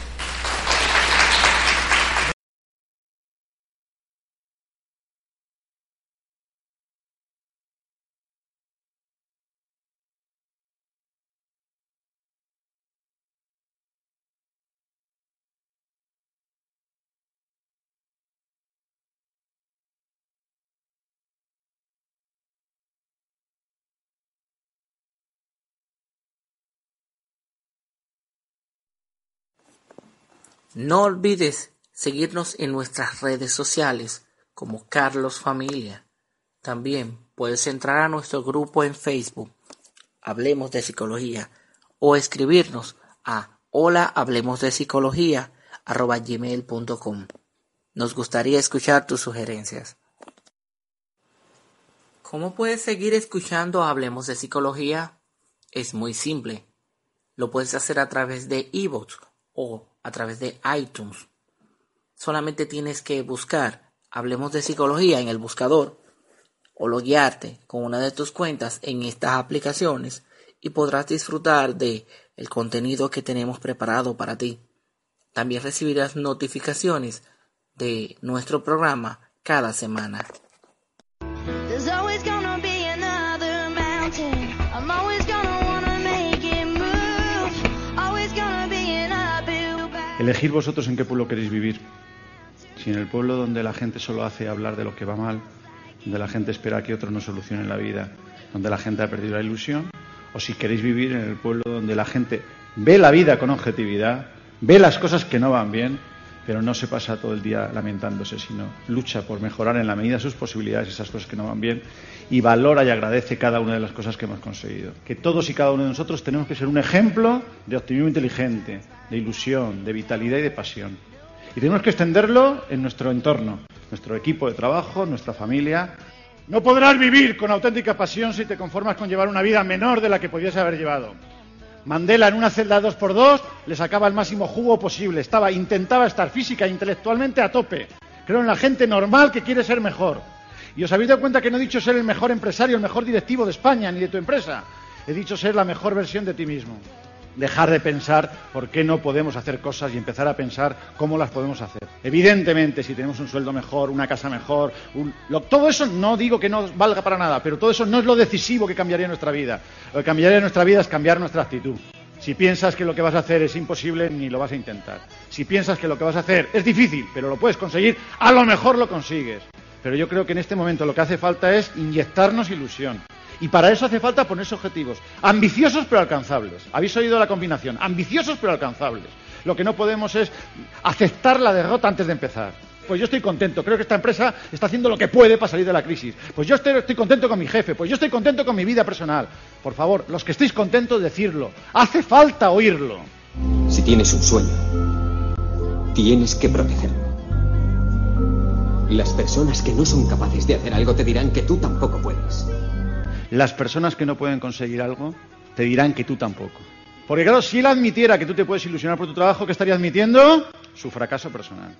No olvides seguirnos en nuestras redes sociales como Carlos Familia. También puedes entrar a nuestro grupo en Facebook, Hablemos de Psicología, o escribirnos a hola hablemos de psicología gmail.com. Nos gustaría escuchar tus sugerencias. ¿Cómo puedes seguir escuchando Hablemos de Psicología? Es muy simple. Lo puedes hacer a través de ebooks o a través de iTunes. Solamente tienes que buscar Hablemos de Psicología en el buscador o loguearte con una de tus cuentas en estas aplicaciones y podrás disfrutar de el contenido que tenemos preparado para ti. También recibirás notificaciones de nuestro programa cada semana. Elegir vosotros en qué pueblo queréis vivir. Si en el pueblo donde la gente solo hace hablar de lo que va mal, donde la gente espera que otros no solucionen la vida, donde la gente ha perdido la ilusión, o si queréis vivir en el pueblo donde la gente ve la vida con objetividad, ve las cosas que no van bien, pero no se pasa todo el día lamentándose, sino lucha por mejorar en la medida de sus posibilidades esas cosas que no van bien y valora y agradece cada una de las cosas que hemos conseguido. Que todos y cada uno de nosotros tenemos que ser un ejemplo de optimismo inteligente, de ilusión, de vitalidad y de pasión. Y tenemos que extenderlo en nuestro entorno, nuestro equipo de trabajo, nuestra familia. No podrás vivir con auténtica pasión si te conformas con llevar una vida menor de la que podías haber llevado. Mandela en una celda dos por dos le sacaba el máximo jugo posible. Estaba, intentaba estar física e intelectualmente a tope. Creo en la gente normal que quiere ser mejor. Y os habéis dado cuenta que no he dicho ser el mejor empresario, el mejor directivo de España ni de tu empresa. He dicho ser la mejor versión de ti mismo. Dejar de pensar por qué no podemos hacer cosas y empezar a pensar cómo las podemos hacer. Evidentemente, si tenemos un sueldo mejor, una casa mejor, un- todo eso no digo que no valga para nada, pero todo eso no es lo decisivo que cambiaría nuestra vida. Lo que cambiaría nuestra vida es cambiar nuestra actitud. Si piensas que lo que vas a hacer es imposible, ni lo vas a intentar. Si piensas que lo que vas a hacer es difícil, pero lo puedes conseguir, a lo mejor lo consigues. Pero yo creo que en este momento lo que hace falta es inyectarnos ilusión. Y para eso hace falta ponerse objetivos. Ambiciosos pero alcanzables. ¿Habéis oído la combinación? Ambiciosos pero alcanzables. Lo que no podemos es aceptar la derrota antes de empezar. Pues yo estoy contento, creo que esta empresa está haciendo lo que puede para salir de la crisis. Pues yo estoy, contento con mi jefe, pues yo estoy contento con mi vida personal. Por favor, los que estéis contentos, decirlo. Hace falta oírlo. Si tienes un sueño, tienes que protegerlo. Las personas que no son capaces de hacer algo te dirán que tú tampoco puedes. Las personas que no pueden conseguir algo te dirán que tú tampoco. Porque claro, si él admitiera que tú te puedes ilusionar por tu trabajo, ¿qué estaría admitiendo? Su fracaso personal.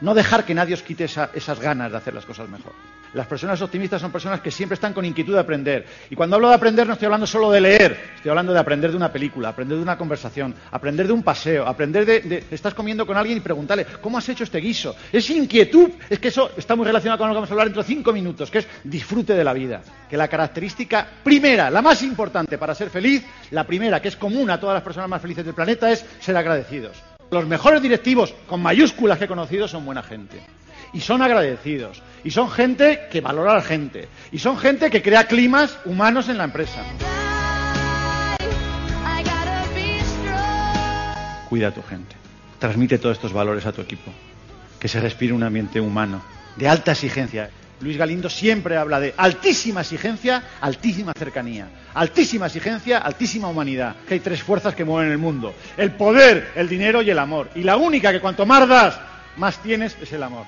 No dejar que nadie os quite esa- esas ganas de hacer las cosas mejor. Las personas optimistas son personas que siempre están con inquietud de aprender. Y cuando hablo de aprender no estoy hablando solo de leer, estoy hablando de aprender de una película, aprender de una conversación, aprender de un paseo, aprender de, estás comiendo con alguien y preguntarle, ¿cómo has hecho este guiso? Es inquietud, es que eso está muy relacionado con lo que vamos a hablar dentro de cinco minutos, que es disfrute de la vida. Que la característica primera, la más importante para ser feliz, la primera que es común a todas las personas más felices del planeta es ser agradecidos. Los mejores directivos con mayúsculas que he conocido son buena gente. Y son agradecidos. Y son gente que valora a la gente. Y son gente que crea climas humanos en la empresa. Cuida a tu gente. Transmite todos estos valores a tu equipo. Que se respire un ambiente humano, de alta exigencia. Luis Galindo siempre habla de altísima exigencia, altísima cercanía. Altísima exigencia, altísima humanidad. Que hay tres fuerzas que mueven el mundo. El poder, el dinero y el amor. Y la única que cuanto más das, más tienes es el amor.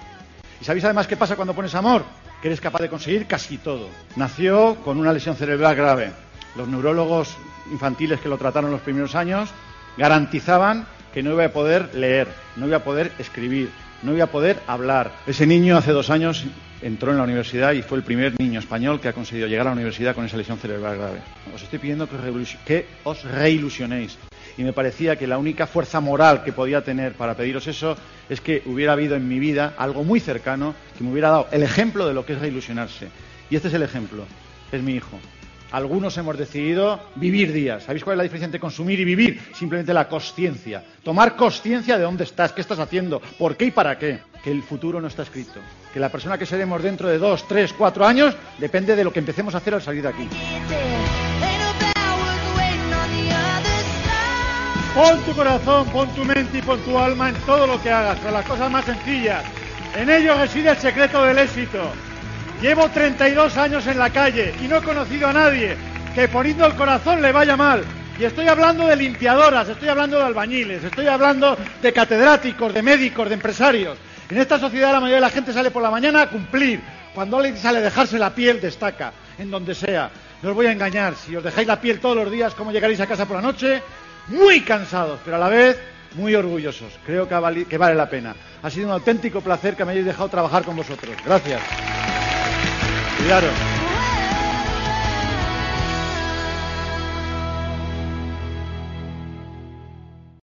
¿Y sabéis además qué pasa cuando pones amor? Que eres capaz de conseguir casi todo. Nació con una lesión cerebral grave. Los neurólogos infantiles que lo trataron los primeros años garantizaban que no iba a poder leer, no iba a poder escribir, no iba a poder hablar. Ese niño hace dos años entró en la universidad y fue el primer niño español que ha conseguido llegar a la universidad con esa lesión cerebral grave. Os estoy pidiendo que os, reilusionéis. Y me parecía que la única fuerza moral que podía tener para pediros eso es que hubiera habido en mi vida algo muy cercano que me hubiera dado el ejemplo de lo que es reilusionarse. Y este es el ejemplo. Es mi hijo. Algunos hemos decidido vivir días. ¿Sabéis cuál es la diferencia entre consumir y vivir? Simplemente la consciencia. Tomar consciencia de dónde estás, qué estás haciendo, por qué y para qué. Que el futuro no está escrito. Que la persona que seremos dentro de dos, tres, cuatro años depende de lo que empecemos a hacer al salir de aquí. Pon tu corazón, pon tu mente y pon tu alma en todo lo que hagas, con las cosas más sencillas. En ello reside el secreto del éxito. Llevo 32 años en la calle y no he conocido a nadie que poniendo el corazón le vaya mal. Y estoy hablando de limpiadoras, estoy hablando de albañiles, estoy hablando de catedráticos, de médicos, de empresarios. En esta sociedad la mayoría de la gente sale por la mañana a cumplir. Cuando alguien sale a dejarse la piel, destaca, en donde sea. No os voy a engañar, si os dejáis la piel todos los días, ¿cómo llegaréis a casa por la noche? Muy cansados, pero a la vez muy orgullosos. Creo que, vali- que vale la pena. Ha sido un auténtico placer que me hayáis dejado trabajar con vosotros. Gracias. Cuidaros.